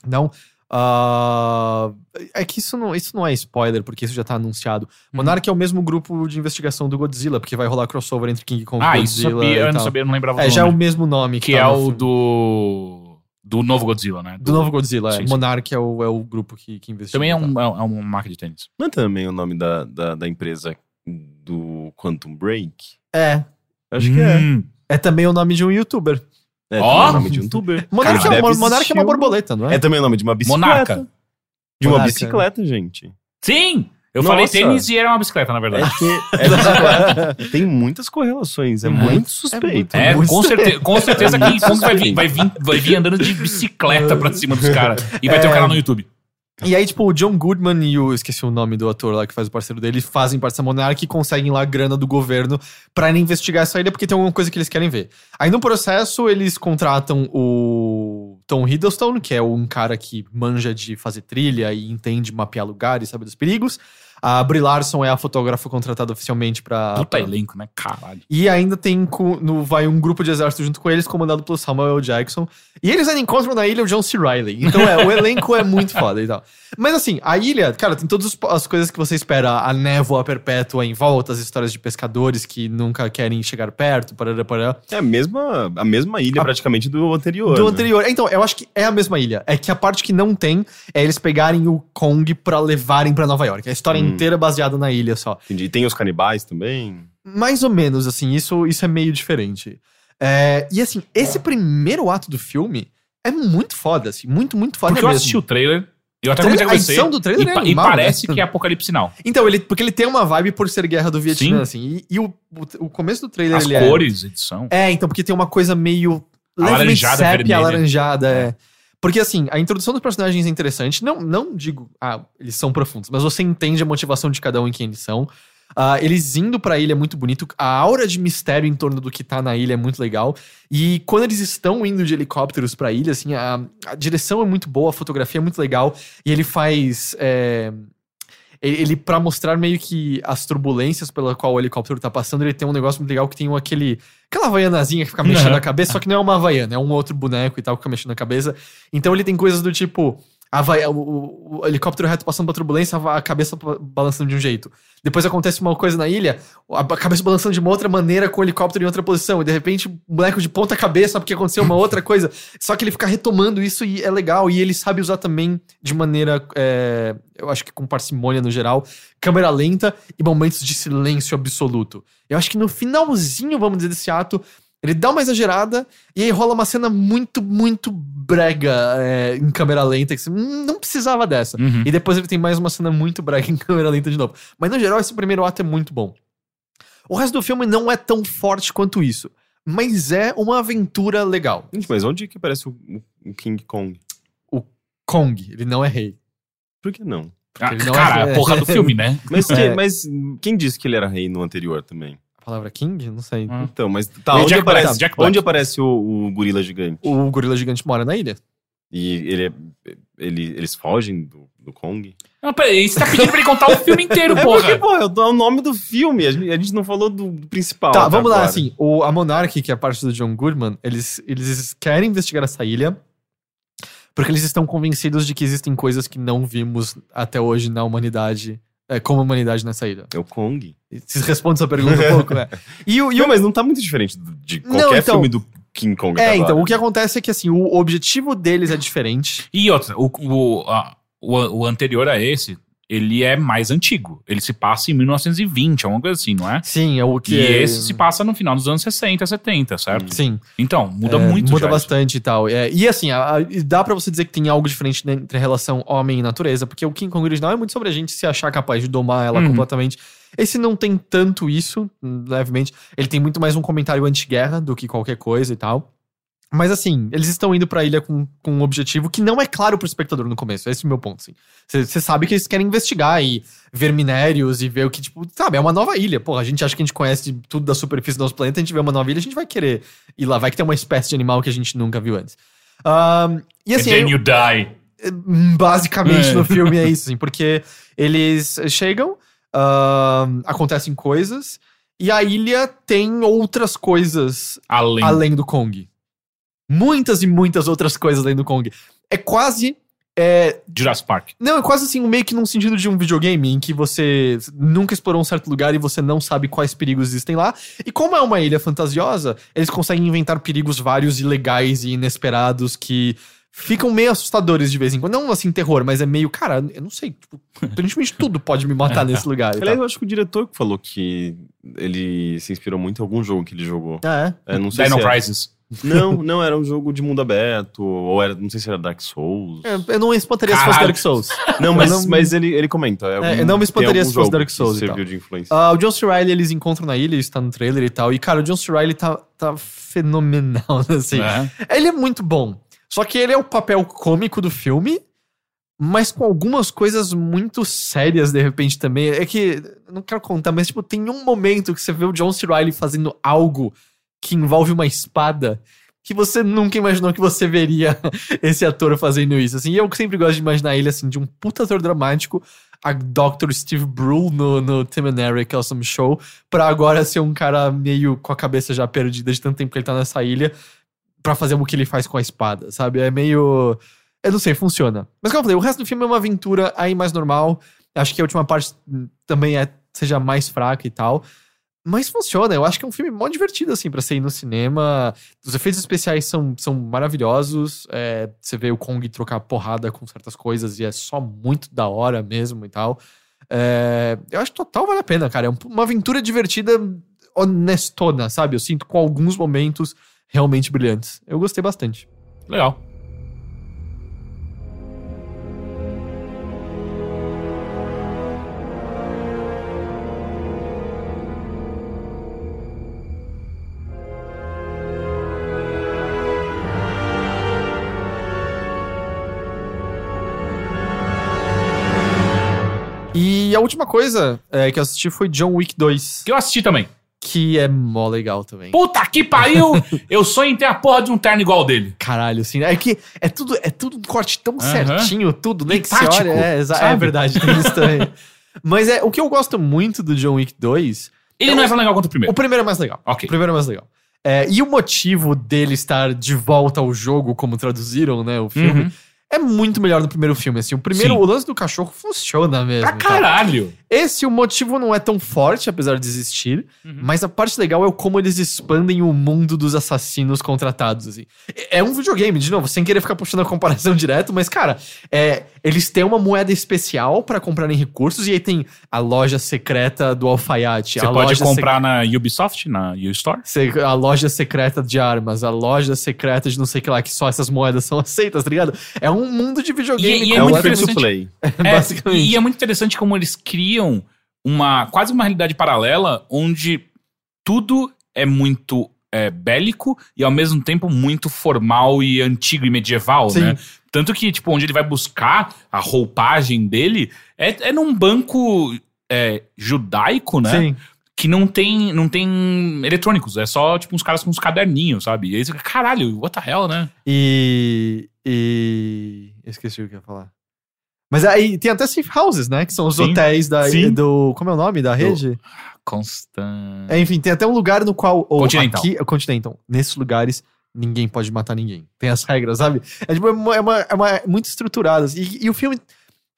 Não. ah, é que isso não, isso não é spoiler, porque isso já tá anunciado. Uhum. Monarch é o mesmo grupo de investigação do Godzilla, porque vai rolar crossover entre King Kong Ah, e isso Godzilla. sabia. e Eu não sabia, eu não lembrava É, do já é o nome. mesmo nome Que tá é no o filme. do. Do novo Godzilla, né? Do novo Godzilla, é. Sim, sim. Monarch é o, é o grupo que, que investiga. Também é, é um- é uma marca de tênis. Não é também o nome da, da, da empresa do Quantum Break? É. Acho que é. Hum. É também o nome de um youtuber. É também o nome de um youtuber. Monarch, Cara, é, deve Monarch é uma um- borboleta, não é? É também o nome de uma bicicleta. Monarca. De uma Monarca. bicicleta, gente. Sim! Eu Nossa. falei tênis e era uma bicicleta, na É verdade. que é bicicleta. Tem muitas correlações, é Uhum. muito suspeito. É, muito com, certe com certeza que Muito Kong vai vir, vai, vir, vai vir andando de bicicleta pra cima dos caras. E vai ter um É. canal no YouTube. E aí, tipo, o John Goodman e o. Esqueci o nome do ator lá que faz o parceiro dele, fazem parte dessa Monarch e conseguem lá grana do governo pra investigar essa ilha porque tem alguma coisa que eles querem ver. Aí no processo, eles contratam o Tom Hiddleston, que é um cara que manja de fazer trilha e entende mapear lugares, sabe dos perigos. A Brie Larson é a fotógrafa contratada oficialmente pra. Puta pra- elenco, né? Caralho. E ainda tem no, vai um grupo de exército junto com eles, comandado pelo Samuel. Jackson. E eles ainda encontram na ilha o John C. Riley. Então é, o elenco é muito foda e tal. Mas assim, a ilha, cara, tem todas as coisas que você espera. A névoa perpétua em volta, as histórias de pescadores que nunca querem chegar perto, parará, parará. É a mesma, a mesma ilha A- praticamente do anterior. Do né? anterior. Então, eu acho que é a mesma ilha. É que a parte que não tem é eles pegarem o Kong pra levarem pra Nova York. A história Hum. inteira é baseada na ilha só. Entendi. E tem os canibais também. Mais ou menos, assim, isso, isso é meio diferente. É, e assim, esse primeiro ato do filme é muito foda, assim, muito, muito foda Porque eu mesmo. assisti o trailer. Eu até O trailer- comentei com a você. edição do trailer e, é pa- e animal, parece né? que é Apocalipse Now. Então, ele, porque ele tem uma vibe por ser guerra do Vietnã, Sim. assim, e, e o, o, o começo do trailer, As ele é... cores, edição. É, então, porque tem uma coisa meio Alaranjada, sépia, vermelha. alaranjada, é. Porque, assim, a introdução dos personagens é interessante. Não, não digo, ah, eles são profundos, mas você entende a motivação de cada um e quem eles são. Ah, eles indo pra ilha é muito bonito. A aura de mistério em torno do que tá na ilha é muito legal. E quando eles estão indo de helicópteros pra ilha, assim, a, a direção é muito boa, a fotografia é muito legal. E ele faz. é, ele, ele para mostrar meio que as turbulências pela qual o helicóptero tá passando, ele tem um negócio muito legal que tem um, aquele aquela havaianazinha que fica *laughs* mexendo Uhum. a cabeça, só que não é uma havaiana, é um outro boneco e tal que fica mexendo a cabeça. Então ele tem coisas do tipo a havai- o, o- o helicóptero reto passando pra turbulência, a cabeça ba- balançando de um jeito. Depois acontece uma coisa na ilha, a cabeça balançando de uma outra maneira com o helicóptero em outra posição. E de repente, o boneco de ponta cabeça porque aconteceu uma outra coisa. Só que ele fica retomando isso e é legal. E ele sabe usar também de maneira, é, eu acho que com parcimônia no geral, câmera lenta e momentos de silêncio absoluto. Eu acho que no finalzinho, vamos dizer, desse ato, ele dá uma exagerada e aí rola uma cena muito, muito brega é, em câmera lenta. Que você, "Hum, não precisava dessa. Uhum. E depois ele tem mais uma cena muito brega *laughs* em câmera lenta de novo. Mas no geral, esse primeiro ato é muito bom. O resto do filme não é tão forte quanto isso. Mas é uma aventura legal. Gente, mas onde que aparece o, o King Kong? Kong, ele não é rei. Por que não? Ah, ele não cara, é- a porra do *laughs* filme, né? Mas, *laughs* que- É. mas quem disse que ele era rei no anterior também? Palavra King? Não sei. Ah. Então, mas tá, E onde Jack aparece, Jack onde aparece o, o gorila gigante? O gorila gigante mora na ilha. E ele, é- ele, eles fogem do, do Kong? Não, peraí, você tá pedindo pra ele contar o filme inteiro, *laughs* É porque, porra. pô, é o nome do filme. A gente, a gente não falou do, do principal. Tá, vamos lá, agora. assim. O, a Monarch, que é a parte do John Goodman, eles, eles querem investigar essa ilha porque eles estão convencidos de que existem coisas que não vimos até hoje na humanidade, é, como humanidade nessa ilha. É o Kong. Se responde essa pergunta um pouco, né? *laughs* E o, e Não, o mas não tá muito diferente de Não, qualquer então- filme do King Kong. É, então, o que acontece é que, assim, o objetivo deles é diferente. E outra, o, o, a- o, o anterior a esse, ele é mais antigo. Ele se passa em 1920, alguma coisa assim, não é? Sim, é o que... E é- esse se passa no final dos anos 60, 70, certo? Sim. Então, muda É, muito Muda já bastante e tal. É, e assim, a- a- dá pra você dizer que tem algo diferente né, entre a relação homem e natureza, porque o King Kong original é muito sobre a gente se achar capaz de domar ela Uhum. completamente. Esse não tem tanto isso, hum, levemente. Ele tem muito mais um comentário anti-guerra do que qualquer coisa e tal. Mas assim, eles estão indo pra ilha com, com um objetivo que não é claro pro espectador no começo. Esse é o meu ponto, assim. Você sabe que eles querem investigar e ver minérios e ver o que, tipo, sabe, é uma nova ilha. Porra, a gente acha que a gente conhece tudo da superfície do nosso planeta, a gente vê uma nova ilha, a gente vai querer ir lá. Vai que tem uma espécie de animal que a gente nunca viu antes. Ahn, e assim, And then you die. basicamente É. no filme é isso, assim, porque eles chegam, ahn, acontecem coisas, e a ilha tem outras coisas Além. além do Kong. Muitas e muitas outras coisas além do Kong. É quase. É, Jurassic Park. não, é quase assim, um meio que num sentido de um videogame, em que você nunca explorou um certo lugar e você não sabe quais perigos existem lá. E como é uma ilha fantasiosa, eles conseguem inventar perigos vários e legais e inesperados que ficam meio assustadores de vez em quando. Não assim, terror, mas é meio, cara, eu não sei, tipo, aparentemente tudo pode me matar *laughs* nesse lugar. e Aliás, eu acho que o diretor que falou que ele se inspirou muito em algum jogo que ele jogou. Ah, é? É, não sei Dino se é. Crisis. Não, não, era um jogo de mundo aberto, ou era, não sei se era Dark Souls. É, eu não me espantaria se fosse. Dark Souls. Não, mas, não- mas ele, ele comenta. É, É, eu não me espantaria algum se fosse jogo Dark Souls Que e serviu tal. de influência. Ah, o John C. Reilly eles encontram na ilha, está no trailer e tal. E, cara, o John C. Reilly tá, tá fenomenal, *laughs* assim. É. Ele é muito bom. Só que ele é o papel cômico do filme, mas com algumas coisas muito sérias, de repente, também. É que, não quero contar, mas, tipo, tem um momento que você vê o John C. Reilly fazendo algo que envolve uma espada que você nunca imaginou que você veria *laughs* esse ator fazendo isso, assim. E eu sempre gosto de imaginar ele, assim, de um puta ator dramático, a Dr. Steve Brule no, no Tim and Eric Awesome Show, pra agora ser um cara meio com a cabeça já perdida de tanto tempo que ele tá nessa ilha, pra fazer o que ele faz com a espada, sabe? É meio... Eu não sei, funciona. Mas como eu falei, o resto do filme é uma aventura aí mais normal. Acho que a última parte também é seja mais fraca e tal. Mas funciona, eu acho que é um filme mó divertido, assim, pra você ir no cinema. Os efeitos especiais são, são maravilhosos. é, você vê o Kong trocar porrada com certas coisas e é só muito da hora mesmo e tal. É, eu acho que total vale a pena, cara. É um- uma aventura divertida, honestona, sabe? Eu sinto com alguns momentos realmente brilhantes. Eu gostei bastante. Legal. E a última coisa é, que eu assisti foi John Wick 2, Que eu assisti também. que é mó legal também. Puta que pariu! *laughs* eu sonho em ter a porra de um terno igual dele. Caralho, assim, é que é tudo, é tudo um corte tão certinho, tudo, E que tático, olha. É, é verdade, tem isso também. *laughs* Mas é, o que eu gosto muito do John Wick 2, Ele não é tão legal quanto o primeiro. o primeiro é mais legal. Ok. O primeiro é mais legal. É, e o motivo dele estar de volta ao jogo, como traduziram, né, o filme, Uhum. É muito melhor no primeiro filme, assim. O primeiro, Sim. o lance do cachorro funciona mesmo. Pra caralho. Esse, o motivo não é tão forte, apesar de existir, Uhum. mas a parte legal é o como eles expandem o mundo dos assassinos contratados, assim. É é um videogame, de novo, sem querer ficar puxando a comparação *laughs* direto, mas, cara, é, eles têm uma moeda especial pra comprarem recursos, e aí tem a loja secreta do alfaiate, Você pode comprar na Ubisoft, na U-Store. A loja secreta de armas, a loja secreta de não sei o que lá, que só essas moedas são *laughs* aceitas, tá ligado? É um mundo de videogame. E- e é É um muito interessante. play. *laughs* É, basicamente. E é muito interessante como eles criam uma quase uma realidade paralela onde tudo é muito é, bélico e ao mesmo tempo muito formal e antigo e medieval, Sim. né? Tanto que, tipo, onde ele vai buscar a roupagem dele é, é num banco é, judaico, né? Sim. Que não tem, não tem eletrônicos, é só, tipo, uns caras com uns caderninhos, sabe? E aí você fica, caralho, what the hell, né? E. E. Esqueci o que eu ia falar. Mas aí tem até safe houses, né? Que são os Sim. hotéis da, Sim. do. Como é o nome da rede? Constant. É, enfim, tem até um lugar no qual. Ou Continental. Aqui, é Continental. Nesses lugares, ninguém pode matar ninguém. Tem as regras, sabe? É, tipo, é, uma, é, uma, é uma- muito estruturado. assim. E, e o filme.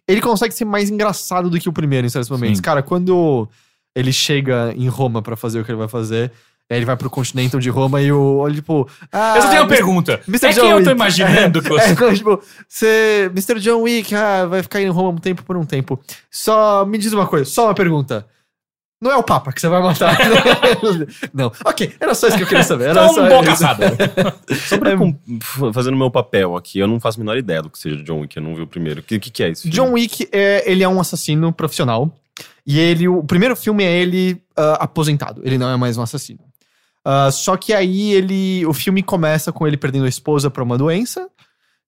Ele consegue ser mais engraçado do que o primeiro em certos momentos. Sim. Cara, quando ele chega em Roma pra fazer o que ele vai fazer. Aí Ele vai pro Continental de Roma e o. Olha, tipo. Ah, Eu só tenho uma Mr. pergunta. Mr. É John quem eu tô Wick. imaginando que *laughs* você. É, não, tipo, você. Mr. John Wick, ah, vai ficar em Roma um tempo por um tempo. Só me diz uma coisa, só uma pergunta. Não é o Papa que você vai matar. *laughs* não. Ok, era só isso que eu queria saber. Era Só só um boa isso. caçada. *laughs* Só pra É- fazendo o meu papel aqui, eu não faço a menor ideia do que seja John Wick, eu não vi o primeiro. O que, que, que é isso? John Wick, é, ele é um assassino profissional. E ele, o primeiro filme é ele ah, aposentado. Ele não é mais um assassino. Ah, só que aí ele, o filme começa com ele perdendo a esposa pra uma doença.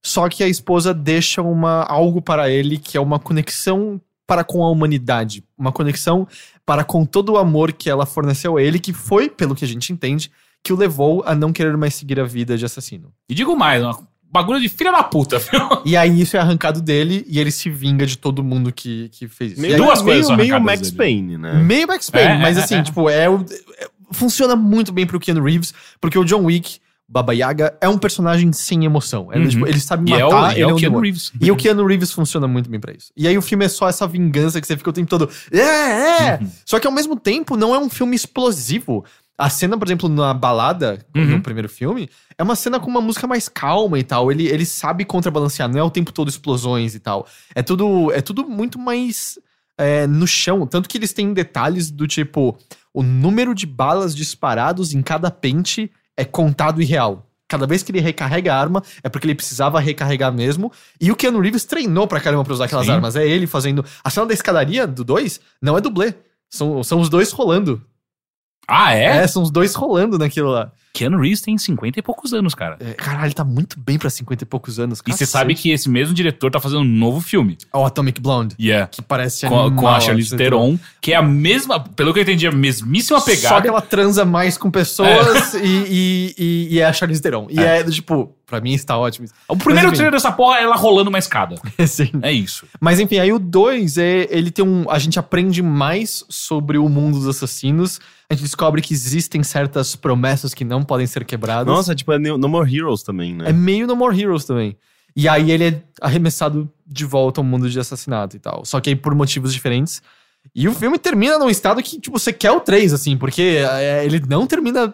Só que a esposa deixa uma algo para ele que é uma conexão para com a humanidade, uma conexão para com todo o amor que ela forneceu a ele, que foi, pelo que a gente entende, que o levou a não querer mais seguir a vida de assassino. E digo mais, um bagulho de filha da puta, viu? E aí isso é arrancado dele e ele se vinga de todo mundo que, que fez isso. Meio, aí- Duas meio, coisas meio Max dele. Payne, né? Meio Max Payne, É, mas é, assim, é. tipo, é, o- é- funciona muito bem pro Keanu Reeves, porque o John Wick, Baba Yaga, é um personagem sem emoção. Ele, Uhum. tipo, ele sabe E é matar, o, ele é o um Keanu. Reeves. E o Keanu Reeves funciona muito bem pra isso. E aí o filme é só essa vingança que você fica o tempo todo. É, é! Uhum. Só que ao mesmo tempo não é um filme explosivo. A cena, por exemplo, na balada, Uhum. no primeiro filme, é uma cena com uma música mais calma e tal. Ele, ele sabe contrabalancear, não é o tempo todo explosões e tal. É tudo, é tudo muito mais é, no chão. Tanto que eles têm detalhes do tipo: o número de balas disparados em cada pente é contado e real. cada vez que ele recarrega a arma, é porque ele precisava recarregar mesmo. E o Keanu Reeves treinou pra caramba pra usar aquelas Sim. armas. É ele fazendo. A cena da escadaria do 2 não é dublê. São, são os dois rolando. Ah, é? É? são os dois rolando naquilo lá. Keanu Reeves tem 50 e poucos anos, cara. É, caralho, ele tá muito bem pra 50 e poucos anos. E você sabe que esse mesmo diretor tá fazendo um novo filme. O Atomic Blonde. Yeah. Que parece Com, animal, com a Charlize assim, Theron, que é a mesma, pelo que eu entendi, a mesmíssima Só que pegada. ela transa mais com pessoas e, e, e, e é a Charlize Theron. E é. tipo, pra mim está ótimo. O primeiro trailer dessa porra é ela rolando uma escada. *laughs* Sim. É isso. Mas enfim, aí o 2 é ele tem um. A gente aprende mais sobre o mundo dos assassinos. A gente descobre que existem certas promessas que não podem ser quebradas. Nossa, tipo, é No More Heroes também, né? É meio No More Heroes também. E aí ele é arremessado de volta ao mundo de assassinato e tal. Só que aí por motivos diferentes. E o filme termina num estado que, tipo, você quer o 3, assim, porque é, ele não termina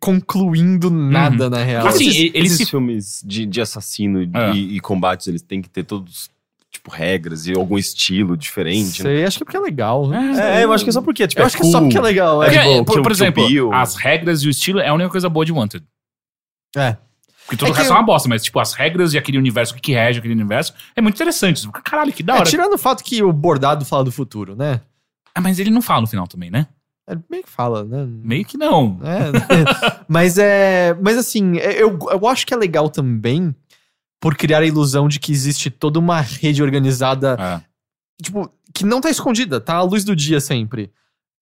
concluindo nada, na real. Assim, esses, ele esses se- filmes de, de assassino É. e, e combates, eles têm que ter todos, tipo, regras e algum estilo diferente, né? Sei, acho que é porque é legal. É, eu acho que é só porque, tipo, Eu é acho que é só cool. porque é legal. É, Porque, tipo, por, por exemplo, Bill. as regras e o estilo é a única coisa boa de Wanted. é. Porque todo É o resto que é uma bosta, mas tipo, as regras e aquele universo, o que que rege aquele universo, é muito interessante. Caralho, que da É, hora. tirando o fato que o bordado fala do futuro, né? Ah, mas ele não fala no final também, né? É meio que fala, né? Meio que não. É, *laughs* mas é. Mas assim, é- eu, eu acho que é legal também por criar a ilusão de que existe toda uma rede organizada, É. tipo, que não tá escondida, tá à luz do dia sempre.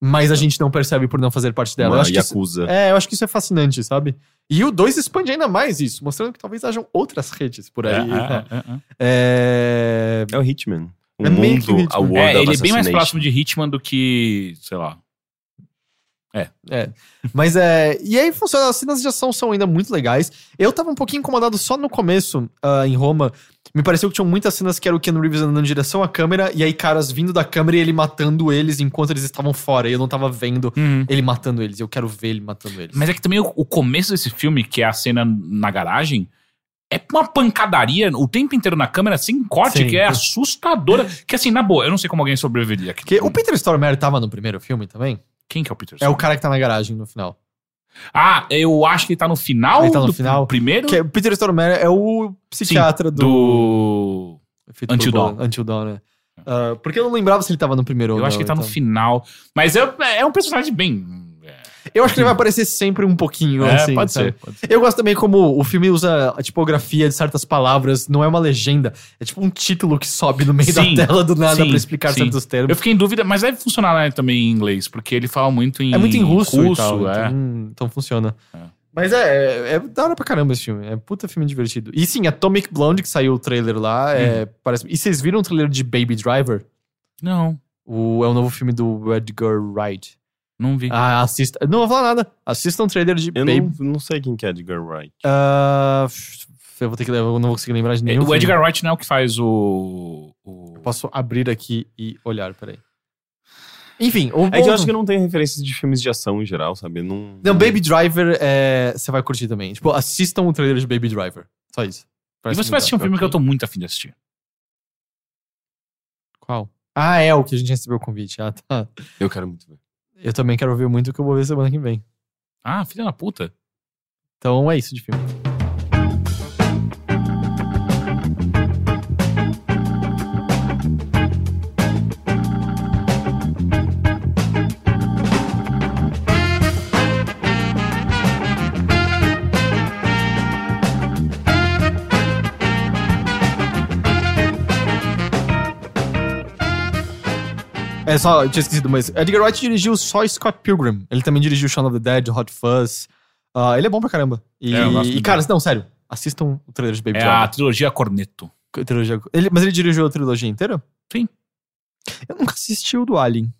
Mas a gente não percebe por não fazer parte dela. Eu Uma acho que isso, Yakuza. é, eu acho que isso é fascinante, sabe? E o 2 expande ainda mais isso, mostrando que talvez hajam outras redes por É, aí. é, é, é. É, É o Hitman. Um É meio que o mundo, Hitman. a world É, ele é bem mais próximo de Hitman do que, sei lá. É. Mas é. E aí funciona, as cenas de ação são ainda muito legais. Eu tava um pouquinho incomodado só no começo, ah, em Roma. Me pareceu que tinham muitas cenas que era o Ken Reeves andando em direção à câmera, e aí caras vindo da câmera e ele matando eles enquanto eles estavam fora. E eu não tava vendo ele matando eles. Eu quero ver ele matando eles. Mas é que também o, o começo desse filme, que é a cena na garagem, é uma pancadaria o tempo inteiro na câmera, sem corte, Sim. que é assustadora. Que assim, na boa, eu não sei como alguém sobreviveria aqui. Porque o Peter Stormare tava no primeiro filme também? Quem que é o Peter É o cara que tá na garagem no final. Ah, eu acho que ele tá no final Ele tá no do final? primeiro Que é- Peter Stormare é o psiquiatra do. do... Por Until Dawn. Until Dawn, né? Ah, porque eu não lembrava se ele tava no primeiro ou Eu acho que ele tá no então. final. Mas é, é um personagem bem... Eu acho que ele vai aparecer sempre um pouquinho, É, assim. pode ser. Pode ser. Eu gosto também como o filme usa a tipografia de certas palavras, não é uma legenda, é tipo um título que sobe no meio Sim, da tela do nada pra explicar sim. certos termos. Eu fiquei em dúvida, mas deve funcionar né, também em inglês, porque ele fala muito em É muito em russo, e tal, é. então, então funciona. É. Mas é, é, é da hora pra caramba esse filme. É puta filme divertido. E sim, Atomic Blonde, que saiu o trailer lá, é, Uhum. parece... E vocês viram o trailer de Baby Driver? Não, O, é o novo filme do Edgar Wright. Não vi. Ah, assista. Não vou falar nada. Assista um trailer de Eu Baby. não, não sei quem que é Edgar Wright. Ah, eu vou ter que. Eu não vou conseguir lembrar de nenhum. o filme. Edgar Wright não é o que faz o... o... Posso abrir aqui e olhar, peraí. Enfim, o É que eu acho que não tenho referências de filmes de ação em geral, sabe? Não, Não, Baby Driver é... você vai curtir também. Tipo, assistam o trailer de Baby Driver. Só isso. E Parece você vai assistir um filme que eu tô muito afim de assistir. Qual? Ah, é o que a gente recebeu o convite. Ah, tá. Eu quero muito ver. Eu também quero ver muito o que eu vou ver semana que vem. Ah, filha da puta. Então é isso de filme. É só, eu tinha esquecido, mas Edgar Wright dirigiu só Scott Pilgrim. Ele também dirigiu Shaun of the Dead, Hot Fuzz. Ah, ele é bom pra caramba. E, É, eu gosto e cara, não, sério. Assistam o trailer de Baby É Driver. a trilogia Corneto. Trilogia- Ele, mas ele dirigiu a trilogia inteira? Sim. Eu nunca assisti o do Alien.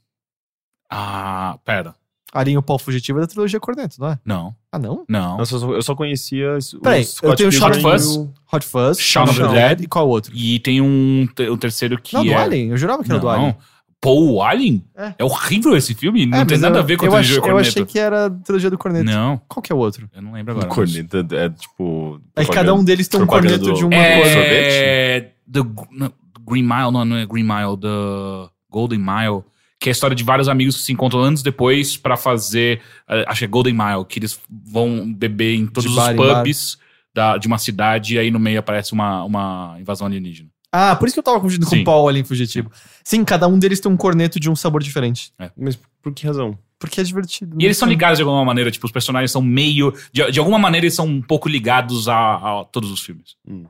Ah, pera. Alien o Pau Fugitivo é da trilogia Corneto, não é? Não, Ah, não? não. Eu só, eu só conhecia Peraí, eu Scott tenho Hot Fuzz. o- Hot Fuzz, Shaun of the Dead. E qual outro? E tem um o terceiro que não, do é... Alien. Eu jurava que era do Não. Alien. Paul Alien? É. É. horrível esse filme. Não É, tem nada eu- a ver com eu a trilogia Eu Corneto. achei que era a trilogia do Corneto. Não, Qual que é o outro? eu não lembro o agora. Corneto. É tipo. É que cada um deles tem um corneto do- de uma É... coisa. sorvete? The, não, Green Mile, não, não é Green Mile, The Golden Mile, que é a história de vários amigos que se encontram anos depois pra fazer, eh, acho que é Golden Mile, que eles vão beber em todos De os pubs da, de uma cidade e aí no meio aparece uma, uma invasão alienígena. Ah, por isso que eu tava confundindo com Sim. o Paul ali em Fugitivo. Sim, cada um deles tem um corneto de um sabor diferente. Mas por que razão? Porque é divertido. E eles são ligados de alguma maneira, tipo, os personagens são meio. De, de alguma maneira eles são um pouco ligados a, a todos os filmes. Hum.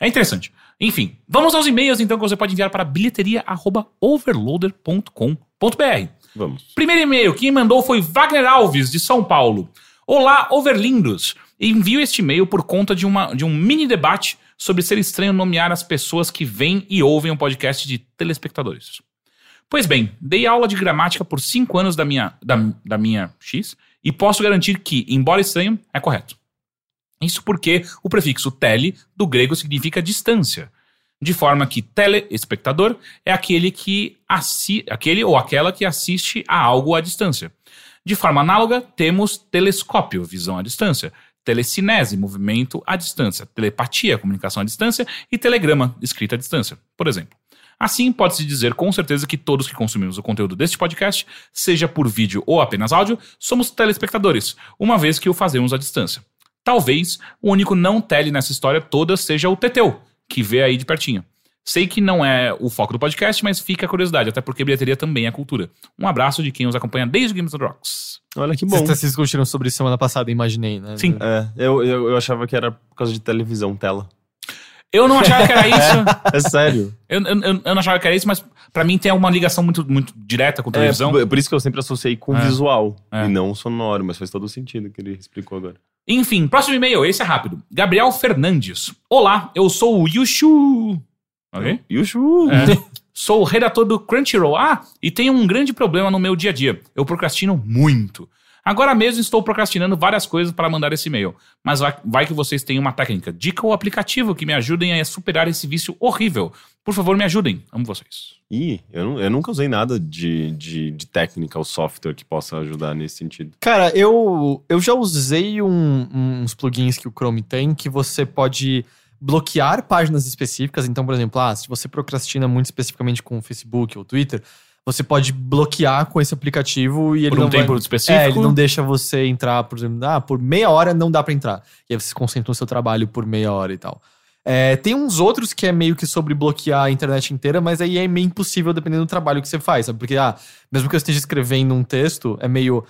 É interessante. Enfim, vamos aos e-mails então que você pode enviar para bilheteria.overloader.com.br. Vamos. Primeiro e-mail, quem mandou foi Wagner Alves, de São Paulo. Olá, overlindos. Envio este e-mail por conta de, uma, de um mini debate sobre ser estranho nomear as pessoas que vêm e ouvem um podcast de telespectadores. Pois bem, dei aula de gramática por cinco anos da minha, da, da minha X e posso garantir que, embora estranho, é correto. Isso porque o prefixo tele do grego significa distância, de forma que telespectador é aquele que assi aquele ou aquela que assiste a algo à distância. De forma análoga, temos telescópio, visão à distância, telecinese, movimento à distância, telepatia, comunicação à distância e telegrama, escrita à distância, por exemplo. Assim, pode-se dizer com certeza que todos que consumimos o conteúdo deste podcast, seja por vídeo ou apenas áudio, somos telespectadores, uma vez que o fazemos à distância. Talvez o único não tele nessa história toda seja o Teteu, que vê aí de pertinho. Sei que não é o foco do podcast, mas fica a curiosidade, até porque bilheteria também é cultura. Um abraço de quem nos acompanha desde o Games of Rocks. Olha que bom. Vocês discutiram sobre isso semana passada, imaginei, né? Sim. É, eu, eu, eu achava que era por causa de televisão, tela. Eu não achava que era *laughs* isso. É sério. Eu, eu, eu- não achava que era isso, mas pra mim tem uma ligação muito, muito direta com televisão. É, por- isso que eu sempre associei com É. visual É. e não sonoro, mas faz todo sentido o que ele explicou agora. Enfim, próximo e-mail, esse é rápido. Gabriel Fernandes. Olá, eu sou o Yushu. Ok? Yushu! É. *laughs* Sou o redator do Crunchyroll. Ah, e tenho um grande problema no meu dia a dia. Eu procrastino muito. Agora mesmo estou procrastinando várias coisas para mandar esse e-mail. Mas vai, que vocês têm uma técnica, dica ou aplicativo que me ajudem a superar esse vício horrível. Por favor, me ajudem. Amo vocês. Ih, eu, eu nunca usei nada de, de, de técnica ou software que possa ajudar nesse sentido. Cara, eu, eu já usei um- uns plugins que o Chrome tem que você pode bloquear páginas específicas. Então, por exemplo, ah, se você procrastina muito especificamente com o Facebook ou Twitter, você pode bloquear com esse aplicativo e ele Por um não vai- tempo específico. É, ele não deixa você entrar, por exemplo, ah, por meia hora não dá pra entrar. E aí você se concentra no seu trabalho por meia hora e tal. É, tem uns outros que é meio que sobre bloquear a internet inteira, mas aí é meio impossível dependendo do trabalho que você faz, sabe? Porque, ah, mesmo que eu esteja escrevendo um texto, é meio.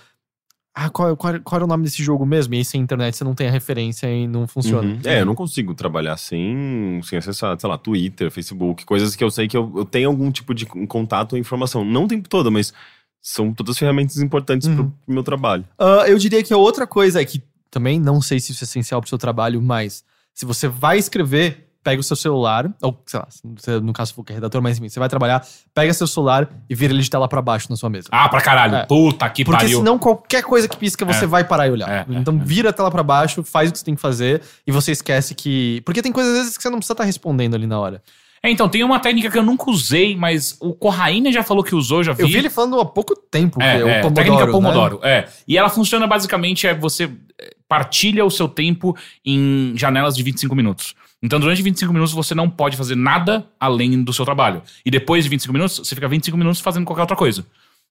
Ah, qual, qual, qual era o nome desse jogo mesmo? E aí sem internet você não tem a referência e não funciona. Uhum. É, eu não consigo trabalhar sem, sem acessar, sei lá, Twitter, Facebook, coisas que eu sei que eu, eu tenho algum tipo de con- contato ou informação. Não o tempo todo, mas são todas ferramentas importantes Uhum. pro meu trabalho. Ah, eu diria que a outra coisa é que também não sei se isso é essencial pro seu trabalho, mas se você vai escrever, pega o seu celular, ou sei lá, no caso for que é redator, mas enfim, você vai trabalhar, pega seu celular e vira ele de tela pra baixo na sua mesa. Ah, pra caralho. É. Puta que Porque pariu. senão qualquer coisa que pisca você É. vai parar e olhar. É, é, então vira a tela pra baixo, faz o que você tem que fazer e você esquece que. Porque tem coisas às vezes que você não precisa estar respondendo ali na hora. É, então, tem uma técnica que eu nunca usei, mas o Corraine já falou que usou, já vi. Eu vi ele falando há pouco tempo, É, é, Pomodoro. técnica né? Pomodoro, é. E ela funciona basicamente, é você é, partilha o seu tempo em janelas de 25 minutos. Então, durante 25 minutos, você não pode fazer nada além do seu trabalho. E depois de 25 minutos, você fica 25 minutos fazendo qualquer outra coisa.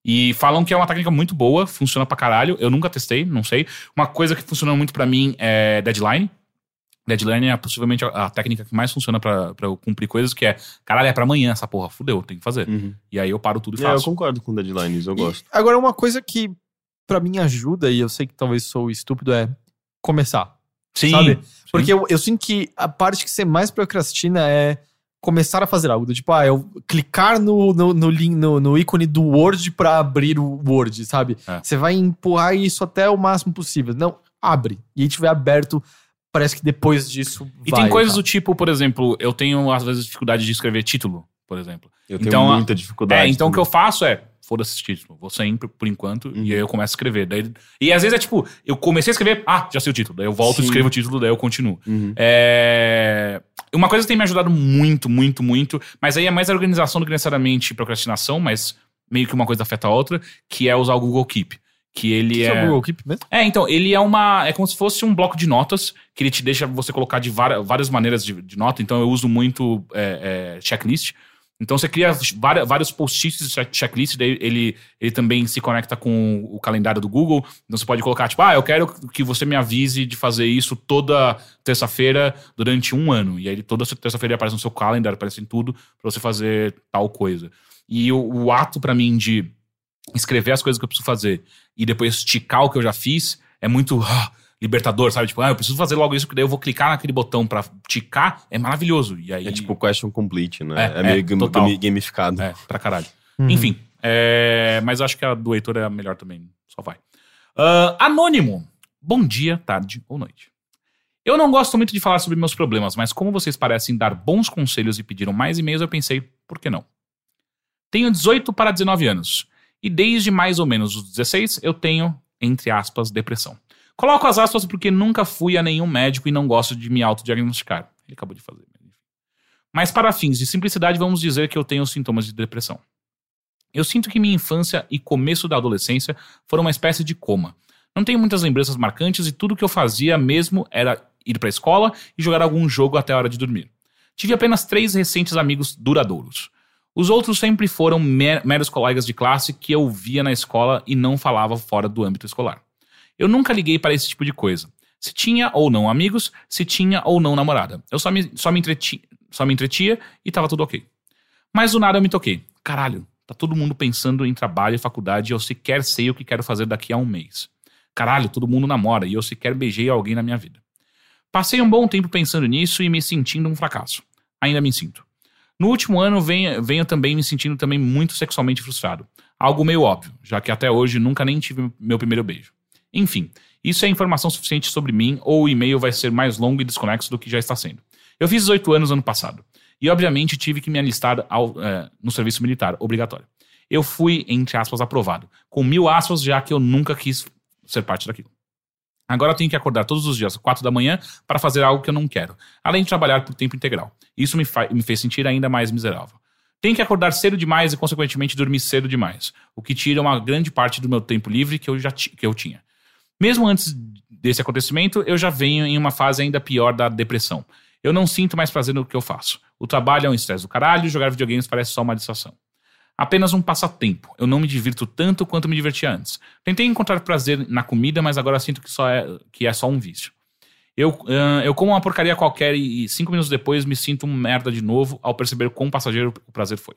E falam que é uma técnica muito boa, funciona pra caralho. Eu nunca testei, não sei. Uma coisa que funciona muito pra mim é deadline. Deadline é possivelmente a, a técnica que mais funciona pra pra eu cumprir coisas, que é, caralho, é pra amanhã essa porra, fudeu, tem que fazer. E aí eu paro tudo e É, eu faço. concordo com deadlines, eu gosto. E agora, uma coisa que pra mim ajuda, e eu sei que talvez sou estúpido, é começar. Sim. sabe? Porque eu, eu sinto que a parte que você mais procrastina é começar a fazer algo. Do tipo, ah, eu clicar no, no, no, link- no, no ícone do Word pra abrir o Word, sabe? É. Você vai empurrar isso até o máximo possível. Não, abre. E aí tiver aberto, parece que depois disso E vai, tem coisas tá? do tipo, por exemplo, eu tenho às vezes dificuldade de escrever título, por exemplo. Eu tenho Então, muita dificuldade. É, então o que eu faço é, foda-se esse título, vou sempre por enquanto, Uhum. e aí eu começo a escrever. Daí, e às vezes é tipo, eu comecei a escrever, ah, já sei o título, daí eu volto, Sim. escrevo o título, daí eu continuo. Uhum. É... Uma coisa que tem me ajudado muito, muito, muito, mas aí é mais a organização do que necessariamente procrastinação, mas meio que uma coisa afeta a outra, que é usar o Google Keep. Que ele Que é. é o Google Keep mesmo? É, então, ele é uma. É como se fosse um bloco de notas que ele te deixa você colocar de várias, várias maneiras de, de nota. Então, eu uso muito é, é, checklist. Então você cria várias- vários post-its de check- checklist, daí ele, ele também se conecta com o calendário do Google. Então você pode colocar, tipo, ah, eu quero que você me avise de fazer isso toda terça-feira durante um ano. E aí toda terça-feira aparece no seu calendário, aparece em tudo, pra você fazer tal coisa. E o, o ato pra mim de escrever as coisas que eu preciso fazer e depois esticar o que eu já fiz é muito *laughs* ah, libertador, sabe? Tipo, ah, eu preciso fazer logo isso, porque daí eu vou clicar naquele botão pra ticar, é maravilhoso. E aí É tipo question complete, né? É, É, meio é, gam- total. gami- gamificado. É, pra caralho. Uhum. Enfim, é, mas acho que a do Heitor é a melhor também. Só vai. Ah, anônimo. Bom dia, tarde ou noite. Eu não gosto muito de falar sobre meus problemas, mas como vocês parecem dar bons conselhos e pediram mais e-mails, eu pensei, por que não? Tenho 18 para 19 anos. E desde mais ou menos os 16, eu tenho, entre aspas, depressão. Coloco as aspas porque nunca fui a nenhum médico e não gosto de me autodiagnosticar. Ele acabou de fazer. mas para fins de simplicidade, vamos dizer que eu tenho sintomas de depressão. Eu sinto que minha infância e começo da adolescência foram uma espécie de coma. Não tenho muitas lembranças marcantes e tudo que eu fazia mesmo era ir para a escola e jogar algum jogo até a hora de dormir. Tive apenas três recentes amigos duradouros. Os outros sempre foram mer- meros colegas de classe que eu via na escola e não falava fora do âmbito escolar. Eu nunca liguei para esse tipo de coisa. Se tinha ou não amigos, se tinha ou não namorada. Eu só me, só me, entreti, só me entretia e tava tudo ok. Mas do nada eu me toquei. Caralho, tá todo mundo pensando em trabalho e faculdade e eu sequer sei o que quero fazer daqui a um mês. Caralho, todo mundo namora e eu sequer beijei alguém na minha vida. Passei um bom tempo pensando nisso e me sentindo um fracasso. Ainda me sinto. No último ano venho, venho também me sentindo também muito sexualmente frustrado. Algo meio óbvio, já que até hoje nunca nem tive meu primeiro beijo. Enfim, isso é informação suficiente sobre mim ou o e-mail vai ser mais longo e desconexo do que já está sendo. Eu fiz 18 anos ano passado e obviamente tive que me alistar ao, eh, no serviço militar obrigatório. Eu fui, entre aspas, aprovado, com mil aspas, já que eu nunca quis ser parte daquilo. Agora eu tenho que acordar todos os dias, quatro da manhã, para fazer algo que eu não quero, além de trabalhar por tempo integral. Isso me, me fez sentir ainda mais miserável. Tenho que acordar cedo demais e, consequentemente, dormir cedo demais, o que tira uma grande parte do meu tempo livre que eu já que eu tinha. Mesmo antes desse acontecimento, eu já venho em uma fase ainda pior da depressão. Eu não sinto mais prazer no que eu faço. O trabalho é um estresse do caralho jogar videogames parece só uma distração. Apenas um passatempo. Eu não me divirto tanto quanto me divertia antes. Tentei encontrar prazer na comida, mas agora sinto que, só é, que é só um vício. Eu, ah, eu como uma porcaria qualquer e cinco minutos depois me sinto um merda de novo ao perceber quão passageiro o prazer foi.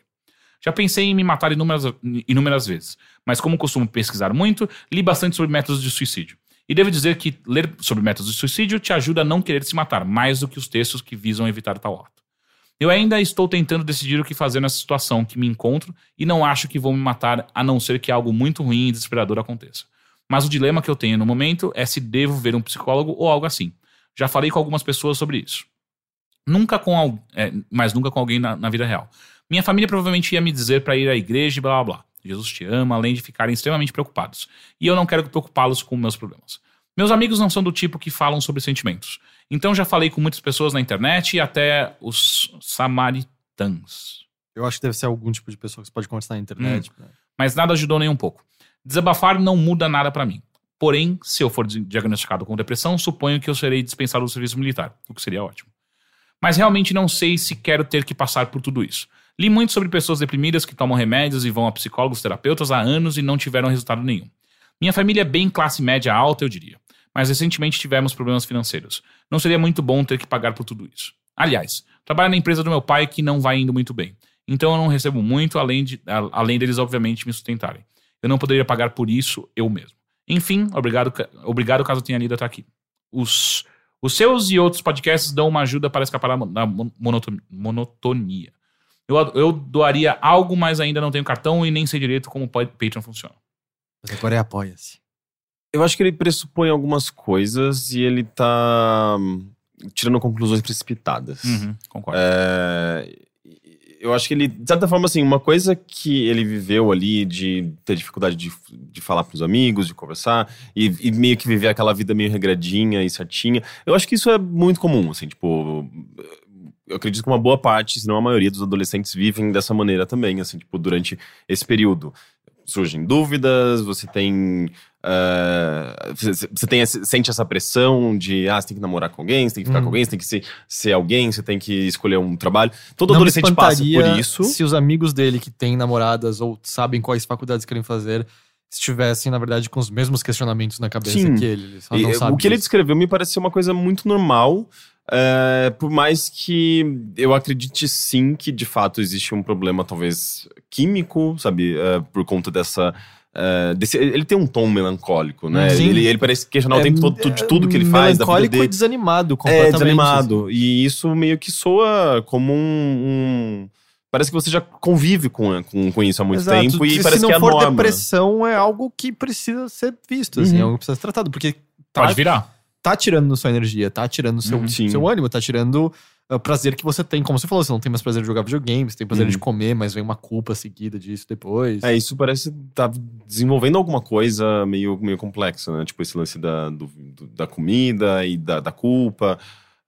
Já pensei em me matar inúmeras, inúmeras vezes, mas como costumo pesquisar muito, li bastante sobre métodos de suicídio. E devo dizer que ler sobre métodos de suicídio te ajuda a não querer se matar, mais do que os textos que visam evitar tal ato. Eu ainda estou tentando decidir o que fazer nessa situação que me encontro e não acho que vou me matar a não ser que algo muito ruim e desesperador aconteça. Mas o dilema que eu tenho no momento é se devo ver um psicólogo ou algo assim. Já falei com algumas pessoas sobre isso. Nunca com é, mas nunca com alguém na, na vida real. Minha família provavelmente ia me dizer para ir à igreja e blá blá blá. Jesus te ama, além de ficarem extremamente preocupados. E eu não quero preocupá-los com meus problemas. Meus amigos não são do tipo que falam sobre sentimentos. Então já falei com muitas pessoas na internet e até os samaritãs. Eu acho que deve ser algum tipo de pessoa que você pode conversar na internet. Hum. Mas nada ajudou nem um pouco. Desabafar não muda nada pra mim. Porém, se eu for di- diagnosticado com depressão, suponho que eu serei dispensado do serviço militar, o que seria ótimo. Mas realmente não sei se quero ter que passar por tudo isso. Li muito sobre pessoas deprimidas que tomam remédios e vão a psicólogos, terapeutas há anos e não tiveram resultado nenhum. Minha família é bem classe média alta, eu diria. Mas recentemente tivemos problemas financeiros. Não seria muito bom ter que pagar por tudo isso. Aliás, trabalho na empresa do meu pai que não vai indo muito bem. Então eu não recebo muito, além, de, além deles, obviamente, me sustentarem. Eu não poderia pagar por isso eu mesmo. Enfim, obrigado, obrigado caso tenha lido até aqui. Os, os seus e outros podcasts dão uma ajuda para escapar da mon- da mon- monoton- monotonia. Eu, eu doaria algo, mas ainda não tenho cartão e nem sei direito como o pa- Patreon funciona. Mas agora é apoia-se. Eu acho que ele pressupõe algumas coisas e ele tá hum, tirando conclusões precipitadas. Uhum, concordo. É, eu acho que ele, de certa forma, assim, uma coisa que ele viveu ali de ter dificuldade de, de falar pros amigos, de conversar, e, e meio que viver aquela vida meio regradinha e certinha, eu acho que isso é muito comum, assim, tipo. Eu acredito que uma boa parte, se não a maioria dos adolescentes vivem dessa maneira também, assim, tipo, durante esse período. Surgem dúvidas, você tem é, Você tem sente essa pressão de ah, você tem que namorar com alguém, você tem que ficar Hum. com alguém, você tem que ser, ser alguém, você tem que escolher um trabalho. Todo Não adolescente passa por isso. Se os amigos dele que têm namoradas ou sabem quais faculdades querem fazer estivessem, na verdade, com os mesmos questionamentos na cabeça Sim. que ele. Ele E, o que ele descreveu me parece ser uma coisa muito normal. É, por mais que eu acredite sim que de fato existe um problema, talvez químico, sabe? é, por conta dessa. é, desse- ele tem um tom melancólico, né? Sim. Ele, ele parece questionar o É, tempo todo de tudo que ele é, faz, da vida melancólico dele. e desanimado É, completamente. desanimado. E isso meio que soa como um. um- Parece que você já convive com, com, com isso há muito Exato. tempo e se, parece se não que é a for norma. depressão, é algo que precisa ser visto, assim, Uhum. é algo que precisa ser tratado, porque tá, Pode virar. Tá tirando sua energia, tá tirando seu, Uhum, sim. seu ânimo, tá tirando o prazer que você tem. Como você falou, você não tem mais prazer de jogar videogames, tem prazer Uhum. de comer, mas vem uma culpa seguida disso depois. É, isso parece estar desenvolvendo alguma coisa meio, meio complexa, né? Tipo, esse lance da, do- do- da comida e da, da culpa.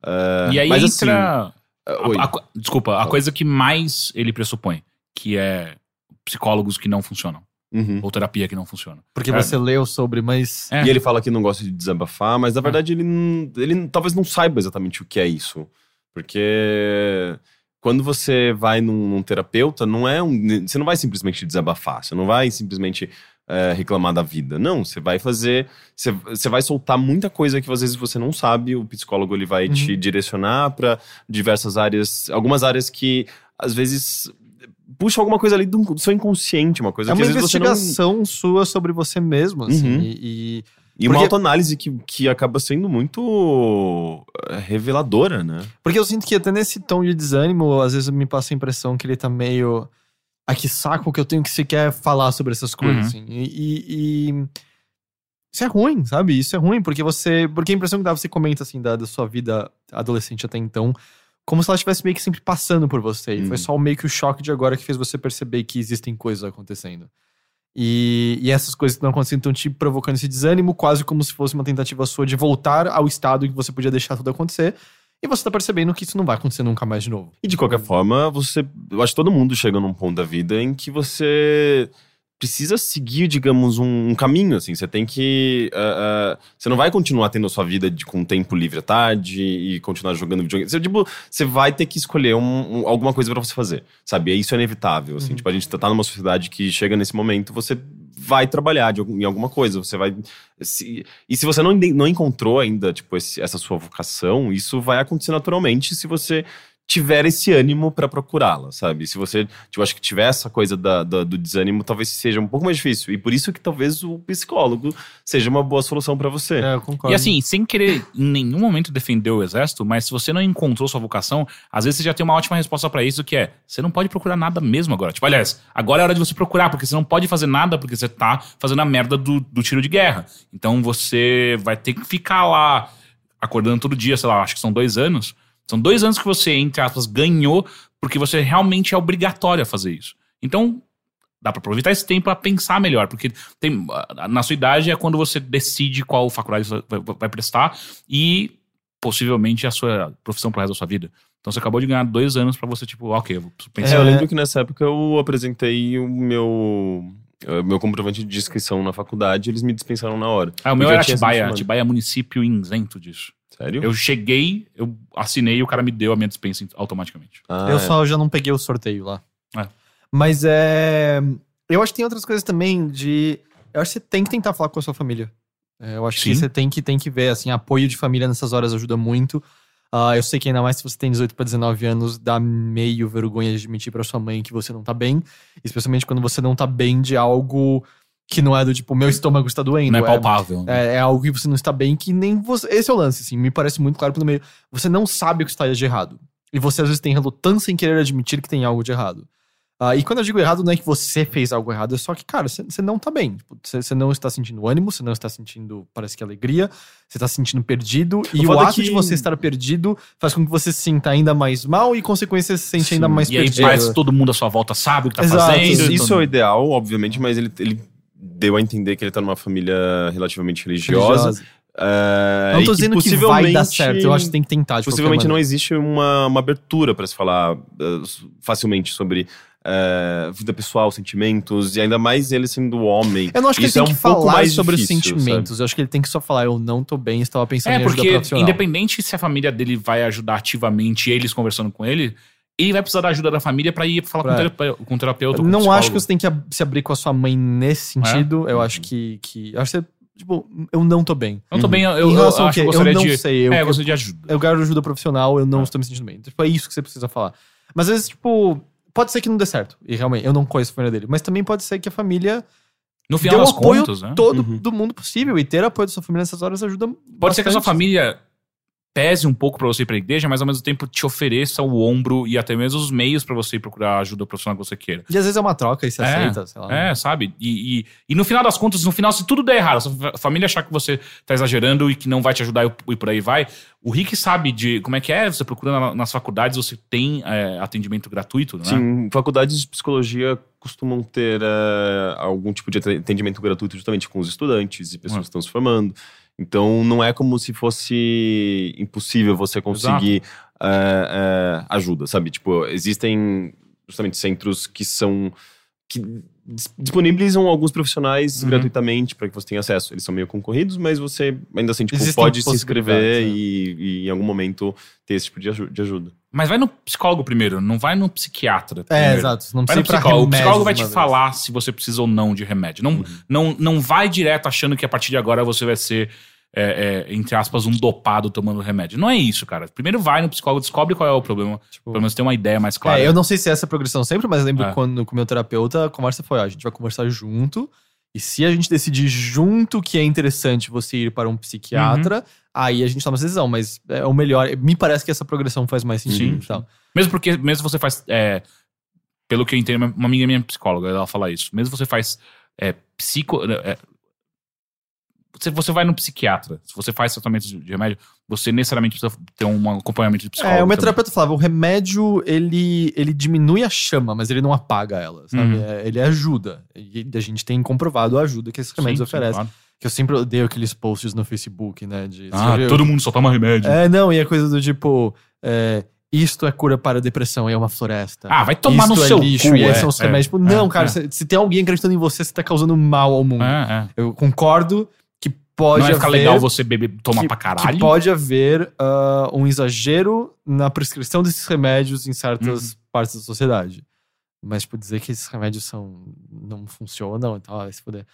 É, e aí mas entra. assim, é, oi. a- a desculpa, a Fala. coisa que mais ele pressupõe, que é psicólogos que não funcionam, Uhum. ou terapia que não funciona. Porque É. você leu sobre, mas. É. E ele fala que não gosta de desabafar, mas na verdade ele, não- ele talvez não saiba exatamente o que é isso. Porque quando você vai num, num terapeuta, não é um. Você não vai simplesmente desabafar, você não vai simplesmente é, reclamar da vida. Não, você vai fazer. Você, você vai soltar muita coisa que às vezes você não sabe. O psicólogo ele vai te direcionar para diversas áreas, algumas áreas que às vezes puxam alguma coisa ali do, seu inconsciente, uma coisa É que uma às vezes você não. investigação sua sobre você mesmo, assim. Uhum. E, e- E uma Porque- autoanálise que, que acaba sendo muito eh, reveladora, né? Porque eu sinto que até nesse tom de desânimo, às vezes me passa a impressão que ele tá meio. Ah, que saco que eu tenho que sequer falar sobre essas coisas, Uhum. assim. E, e- e Isso é ruim, sabe? Isso é ruim, porque você. Porque a impressão que dá, você comenta, assim, da, da sua vida adolescente até então, como se ela estivesse meio que sempre passando por você. E Uhum. foi só meio que o choque de agora que fez você perceber que existem coisas acontecendo. E, e essas coisas que estão acontecendo estão te provocando esse desânimo, quase como se fosse uma tentativa sua de voltar ao estado em que você podia deixar tudo acontecer. E você tá percebendo que isso não vai acontecer nunca mais de novo. E de qualquer forma, você. Eu acho que todo mundo chega num ponto da vida em que você precisa seguir, digamos, um, um caminho, assim. Você tem que. ah, ah, você não vai continuar tendo a sua vida de, com tempo livre à tarde e continuar jogando videogame. Você, tipo, você vai ter que escolher um- um- alguma coisa pra você fazer, sabe? E isso é inevitável, assim. Uhum. Tipo, a gente tá numa sociedade que chega nesse momento, você vai trabalhar de em alguma coisa, você vai... se- e se você não, não encontrou ainda, tipo, esse- essa sua vocação, isso vai acontecer naturalmente se você tiver esse ânimo pra procurá-la, sabe? Se você, tipo, acho que tiver essa coisa da- da- do desânimo, talvez seja um pouco mais difícil. E por isso que talvez o psicólogo seja uma boa solução pra você. É, eu concordo. E assim, sem querer em nenhum momento defender o exército, mas se você não encontrou sua vocação, às vezes você já tem uma ótima resposta pra isso, que é: você não pode procurar nada mesmo agora. Tipo, aliás, agora é hora de você procurar, porque você não pode fazer nada porque você tá fazendo a merda do, do tiro de guerra. Então você vai ter que ficar lá acordando todo dia, sei lá, acho que são dois anos. São dois anos que você, entre aspas, ganhou, porque você realmente é obrigatório a fazer isso. Então, dá pra aproveitar esse tempo pra pensar melhor, porque tem, na sua idade é quando você decide qual faculdade você vai, vai prestar e possivelmente a sua profissão pro resto da sua vida. Então você acabou de ganhar dois anos pra você, tipo, ok, eu vou É, pensar. eu lembro que nessa época eu apresentei o meu, meu comprovante de inscrição na faculdade e eles me dispensaram na hora. Ah, o meu era Atibaia. Atibaia é município isento disso. Sério? Eu cheguei, eu assinei e o cara me deu a minha dispensa automaticamente. Ah, eu é. só já não peguei o sorteio lá. É. Mas é. Eu acho que tem outras coisas também de. Eu acho que você tem que tentar falar com a sua família. É, eu acho que Sim. você tem que, tem que ver, assim, apoio de família nessas horas ajuda muito. Ah, eu sei que ainda mais se você tem 18 para 19 anos, dá meio vergonha de admitir pra sua mãe que você não tá bem. Especialmente quando você não tá bem de algo que não é do tipo, meu estômago está doendo. Não é palpável. É, é algo que você não está bem, que nem você. Esse é o lance, assim. Me parece muito claro pelo meio. Você não sabe o que está de errado. E você às vezes tem relutância em querer admitir que tem algo de errado. Ah, e quando eu digo errado, não é que você fez algo errado, é só que, cara, você não tá bem. Tipo, Você você não está sentindo ânimo, você não está sentindo, parece que alegria, você está se sentindo perdido. E o é ato que- de você estar perdido faz com que você se sinta ainda mais mal e, consequência, se sente Sim. ainda mais E aí perdido. parece que todo mundo à sua volta sabe o que tá Exato. fazendo. Isso, isso é o ideal, obviamente, mas ele, ele deu a entender que ele tá numa família relativamente religiosa. Religiosa. é, Não tô dizendo que vai dar certo, eu acho que tem que tentar. de Possivelmente não existe uma, uma abertura para se falar eh, facilmente sobre é, vida pessoal, sentimentos, e ainda mais ele sendo homem. Eu não acho que Isso ele tem é um que pouco falar mais sobre difícil, os sentimentos. Eu acho que ele tem que só falar, eu não tô bem, estava pensando É, em ajuda porque profissional. independente se a família dele vai ajudar ativamente eles conversando com ele, ele vai precisar da ajuda da família pra ir falar com, o Pra- terapeuta, com o terapeuta. Eu com não psicólogo. acho que você tem que se abrir com a sua mãe nesse sentido. Eu acho que, que. Eu acho que você, tipo, eu não tô bem. Eu tô bem, eu, eu, em eu relação acho que Eu gostaria não de. sei. Eu, é, eu eu, gostaria de ajuda. eu quero ajuda profissional, eu não Ah. estou me sentindo bem. Tipo, é isso que você precisa falar. Mas às vezes, tipo, pode ser que não dê certo. E realmente, eu não conheço a família dele. Mas também pode ser que a família no final dê o das apoio contas, né? todo Uhum. do mundo possível. E ter apoio da sua família nessas horas ajuda Pode ser que a sua bastante. família pese um pouco pra você ir pra igreja, mas ao mesmo tempo te ofereça o ombro e até mesmo os meios pra você ir procurar a ajuda profissional que você queira. E às vezes é uma troca e se É, aceita, sei lá. É, sabe? E, e, e no final das contas, no final, se tudo der errado, se a fa- família achar que você tá exagerando e que não vai te ajudar e, por aí vai, o Rick sabe de como é que é, você procura na- nas faculdades, você tem é, atendimento gratuito, né? Sim, faculdades de psicologia costumam ter eh, algum tipo de atendimento gratuito justamente com os estudantes e pessoas Hum. que estão se formando. Então não é como se fosse impossível você conseguir eh, eh, ajuda, sabe? Tipo, existem justamente centros que são que dis- disponibilizam alguns profissionais Uhum. gratuitamente para que você tenha acesso. Eles são meio concorridos, mas você ainda assim tipo, Existem pode se inscrever possibilidades, e, e em algum momento ter esse tipo de ajuda. Mas vai no psicólogo primeiro, não vai no psiquiatra. É, primeiro. exato. Não Vai precisa no ir pra psicólogo. O psicólogo vai te vez. falar se você precisa ou não de remédio. Não, não, não vai direto achando que a partir de agora você vai ser, é, é, entre aspas, um dopado tomando remédio. Não é isso, cara. Primeiro vai no psicólogo, descobre qual é o problema. Tipo, Pelo menos ter uma ideia mais clara. É, eu não sei se essa é a progressão sempre, mas lembro É. quando com o meu terapeuta a conversa foi: ó, a gente vai conversar junto. E se a gente decidir junto que é interessante você ir para um psiquiatra, Uhum. aí a gente toma essa decisão. Mas é o melhor. Me parece que essa progressão faz mais sentido. Tal. Mesmo porque, mesmo você faz. é, pelo que eu entendo, uma amiga minha é psicóloga, ela fala isso. Mesmo você faz é, psico. é, você, você vai no psiquiatra, se você faz tratamento de remédio, você necessariamente precisa ter um acompanhamento de psicólogo. É, o meu terapeuta falava: o remédio ele, ele diminui a chama, mas ele não apaga ela, sabe? Uhum. É, ele ajuda. E a gente tem comprovado a ajuda que esses remédios Sim, sim, oferecem. claro. Que eu sempre odeio aqueles posts no Facebook, né? De, Ah, todo mundo só toma remédio. É, não, e a coisa do tipo, é, isto é cura para a depressão e é uma floresta. Ah, vai tomar isto no é seu lixo cu. e é, são os é, remédios. Tipo, é, não, cara, é. se, se tem alguém acreditando em você, você tá causando mal ao mundo. É, é. Eu concordo pode Não vai ficar haver, legal você beber, tomar que, pra que caralho. pode haver ah, um exagero na prescrição desses remédios em certas Uhum. partes da sociedade. Mas, tipo, dizer que esses remédios são, não funcionam e tal, vai se poder.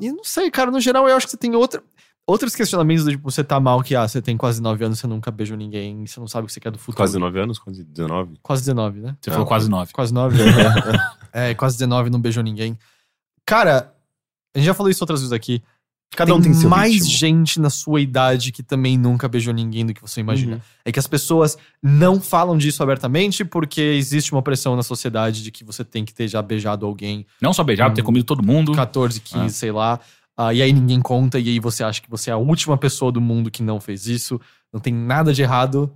e não sei, cara, no geral eu acho que você tem outra, outros questionamentos do tipo, você tá mal que, ah, você tem quase 9 anos, você nunca beijou ninguém, você não sabe o que você quer do futuro. Quase 19 anos? Quase 19? Quase 19, né? Você falou quase nove. Quase *laughs* 9. é, quase 19, não beijou ninguém. Cara, a gente já falou isso outras vezes aqui. Cada um tem seu mais ritmo. gente na sua idade que também nunca beijou ninguém do que você imagina. Uhum. É que as pessoas não falam disso abertamente porque existe uma pressão na sociedade de que você tem que ter já beijado alguém Não só beijado, ter Hum. comido todo mundo. 14, 15, Ah. sei lá. Ah, e aí ninguém conta, e aí você acha que você é a última pessoa do mundo que não fez isso. Não tem nada de errado.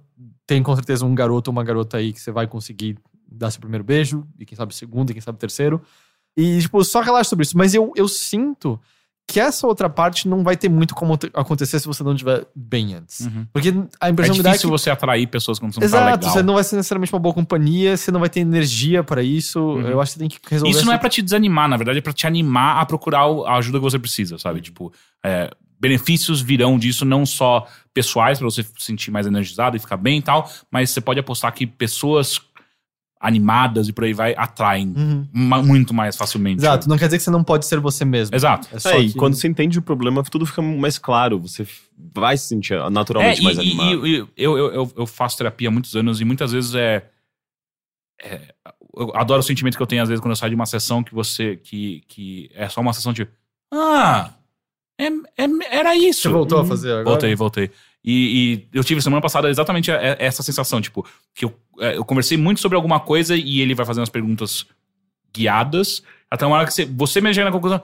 Tem com certeza um garoto ou uma garota aí que você vai conseguir dar seu primeiro beijo, e quem sabe o segundo, e quem sabe o terceiro. E, tipo, só relaxa sobre isso. Mas eu, eu sinto que essa outra parte não vai ter muito como te- acontecer se você não estiver bem antes. Uhum. Porque a É impressão que dá é difícil que você atrair pessoas quando você não tá Exato, legal. você não vai ser necessariamente uma boa companhia, você não vai ter energia pra isso. Uhum. Eu acho que você tem que resolver Isso não é pra te desanimar, na verdade, é pra te animar a procurar a ajuda que você precisa, Uhum. sabe? Tipo, é, benefícios virão disso, não só pessoais, pra você se sentir mais energizado e ficar bem e tal, mas você pode apostar que pessoas animadas e por aí vai atraem Uhum. ma- muito mais facilmente. Exato, não quer dizer que você não pode ser você mesmo. Exato. É só É, e que- quando você entende o problema, tudo fica mais claro. Você vai se sentir É, naturalmente e, mais e- animado. e eu, eu, eu, eu faço terapia há muitos anos e muitas vezes é, é- Eu adoro o sentimento que eu tenho às vezes quando eu saio de uma sessão que você. que, que é só uma sessão de. Ah! é- é- era isso. Você voltou a fazer agora? Voltei, voltei. E, e eu tive semana passada exatamente essa sensação, tipo, que eu, é, eu conversei muito sobre alguma coisa e ele vai fazendo as perguntas guiadas, até uma hora que você, você mesmo chega na conclusão.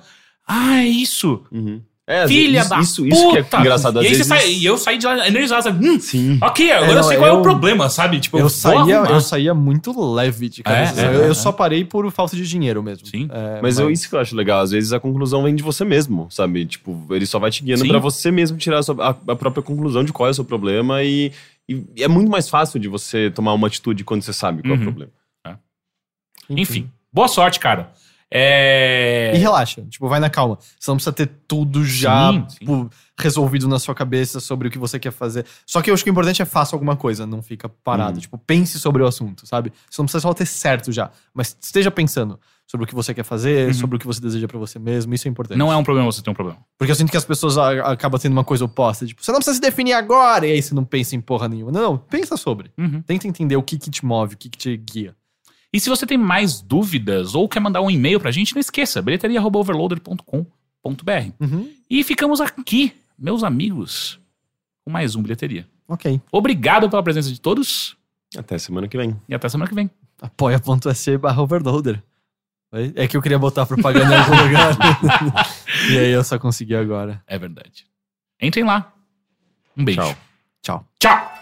Ah, é isso! Uhum. É, Filha vezes, da isso, puta! isso que é engraçado. Às e aí vezes, sai, e eu saí de lá energizado, sabe? Hum, Sim. ok, agora É, eu não, sei qual é eu- o problema, sabe? Tipo, Eu vou saía, arrumar. eu saía muito leve de cabeça. É, é, eu, eu é. só parei por falta de dinheiro mesmo. Sim. É, Mas, eu, isso que eu acho legal. Às vezes a conclusão vem de você mesmo, sabe? Tipo, ele só vai te guiando Sim. pra você mesmo tirar a, sua- a- a própria conclusão de qual é o seu problema e, e é muito mais fácil de você tomar uma atitude quando você sabe qual é Uhum. o problema. Enfim, boa sorte, cara. É... E relaxa, tipo, vai na calma. Você não precisa ter tudo já Sim, sim. tipo, resolvido na sua cabeça sobre o que você quer fazer. Só que eu acho que o importante é faça alguma coisa, não fica parado. Uhum. Tipo, pense sobre o assunto, sabe? Você não precisa só ter certo já, mas esteja pensando sobre o que você quer fazer, Uhum. sobre o que você deseja pra você mesmo, isso é importante. Não é um problema você ter um problema. Porque eu sinto que as pessoas acabam tendo uma coisa oposta, tipo, você não precisa se definir agora, e aí você não pensa em porra nenhuma. Não, não, pensa sobre. Uhum. Tenta entender o que que te move, o que que te guia. E se você tem mais dúvidas ou quer mandar um e-mail pra gente, não esqueça, bilheteria.overloader.com.br. Uhum. E ficamos aqui, meus amigos, com mais um Bilheteria. Ok. Obrigado pela presença de todos Até semana que vem. e até semana que vem. apoia.se barra overloader. É que eu queria botar propaganda em algum lugar. *laughs* e aí eu só consegui agora. É verdade. Entrem lá. Um beijo. Tchau. Tchau. Tchau.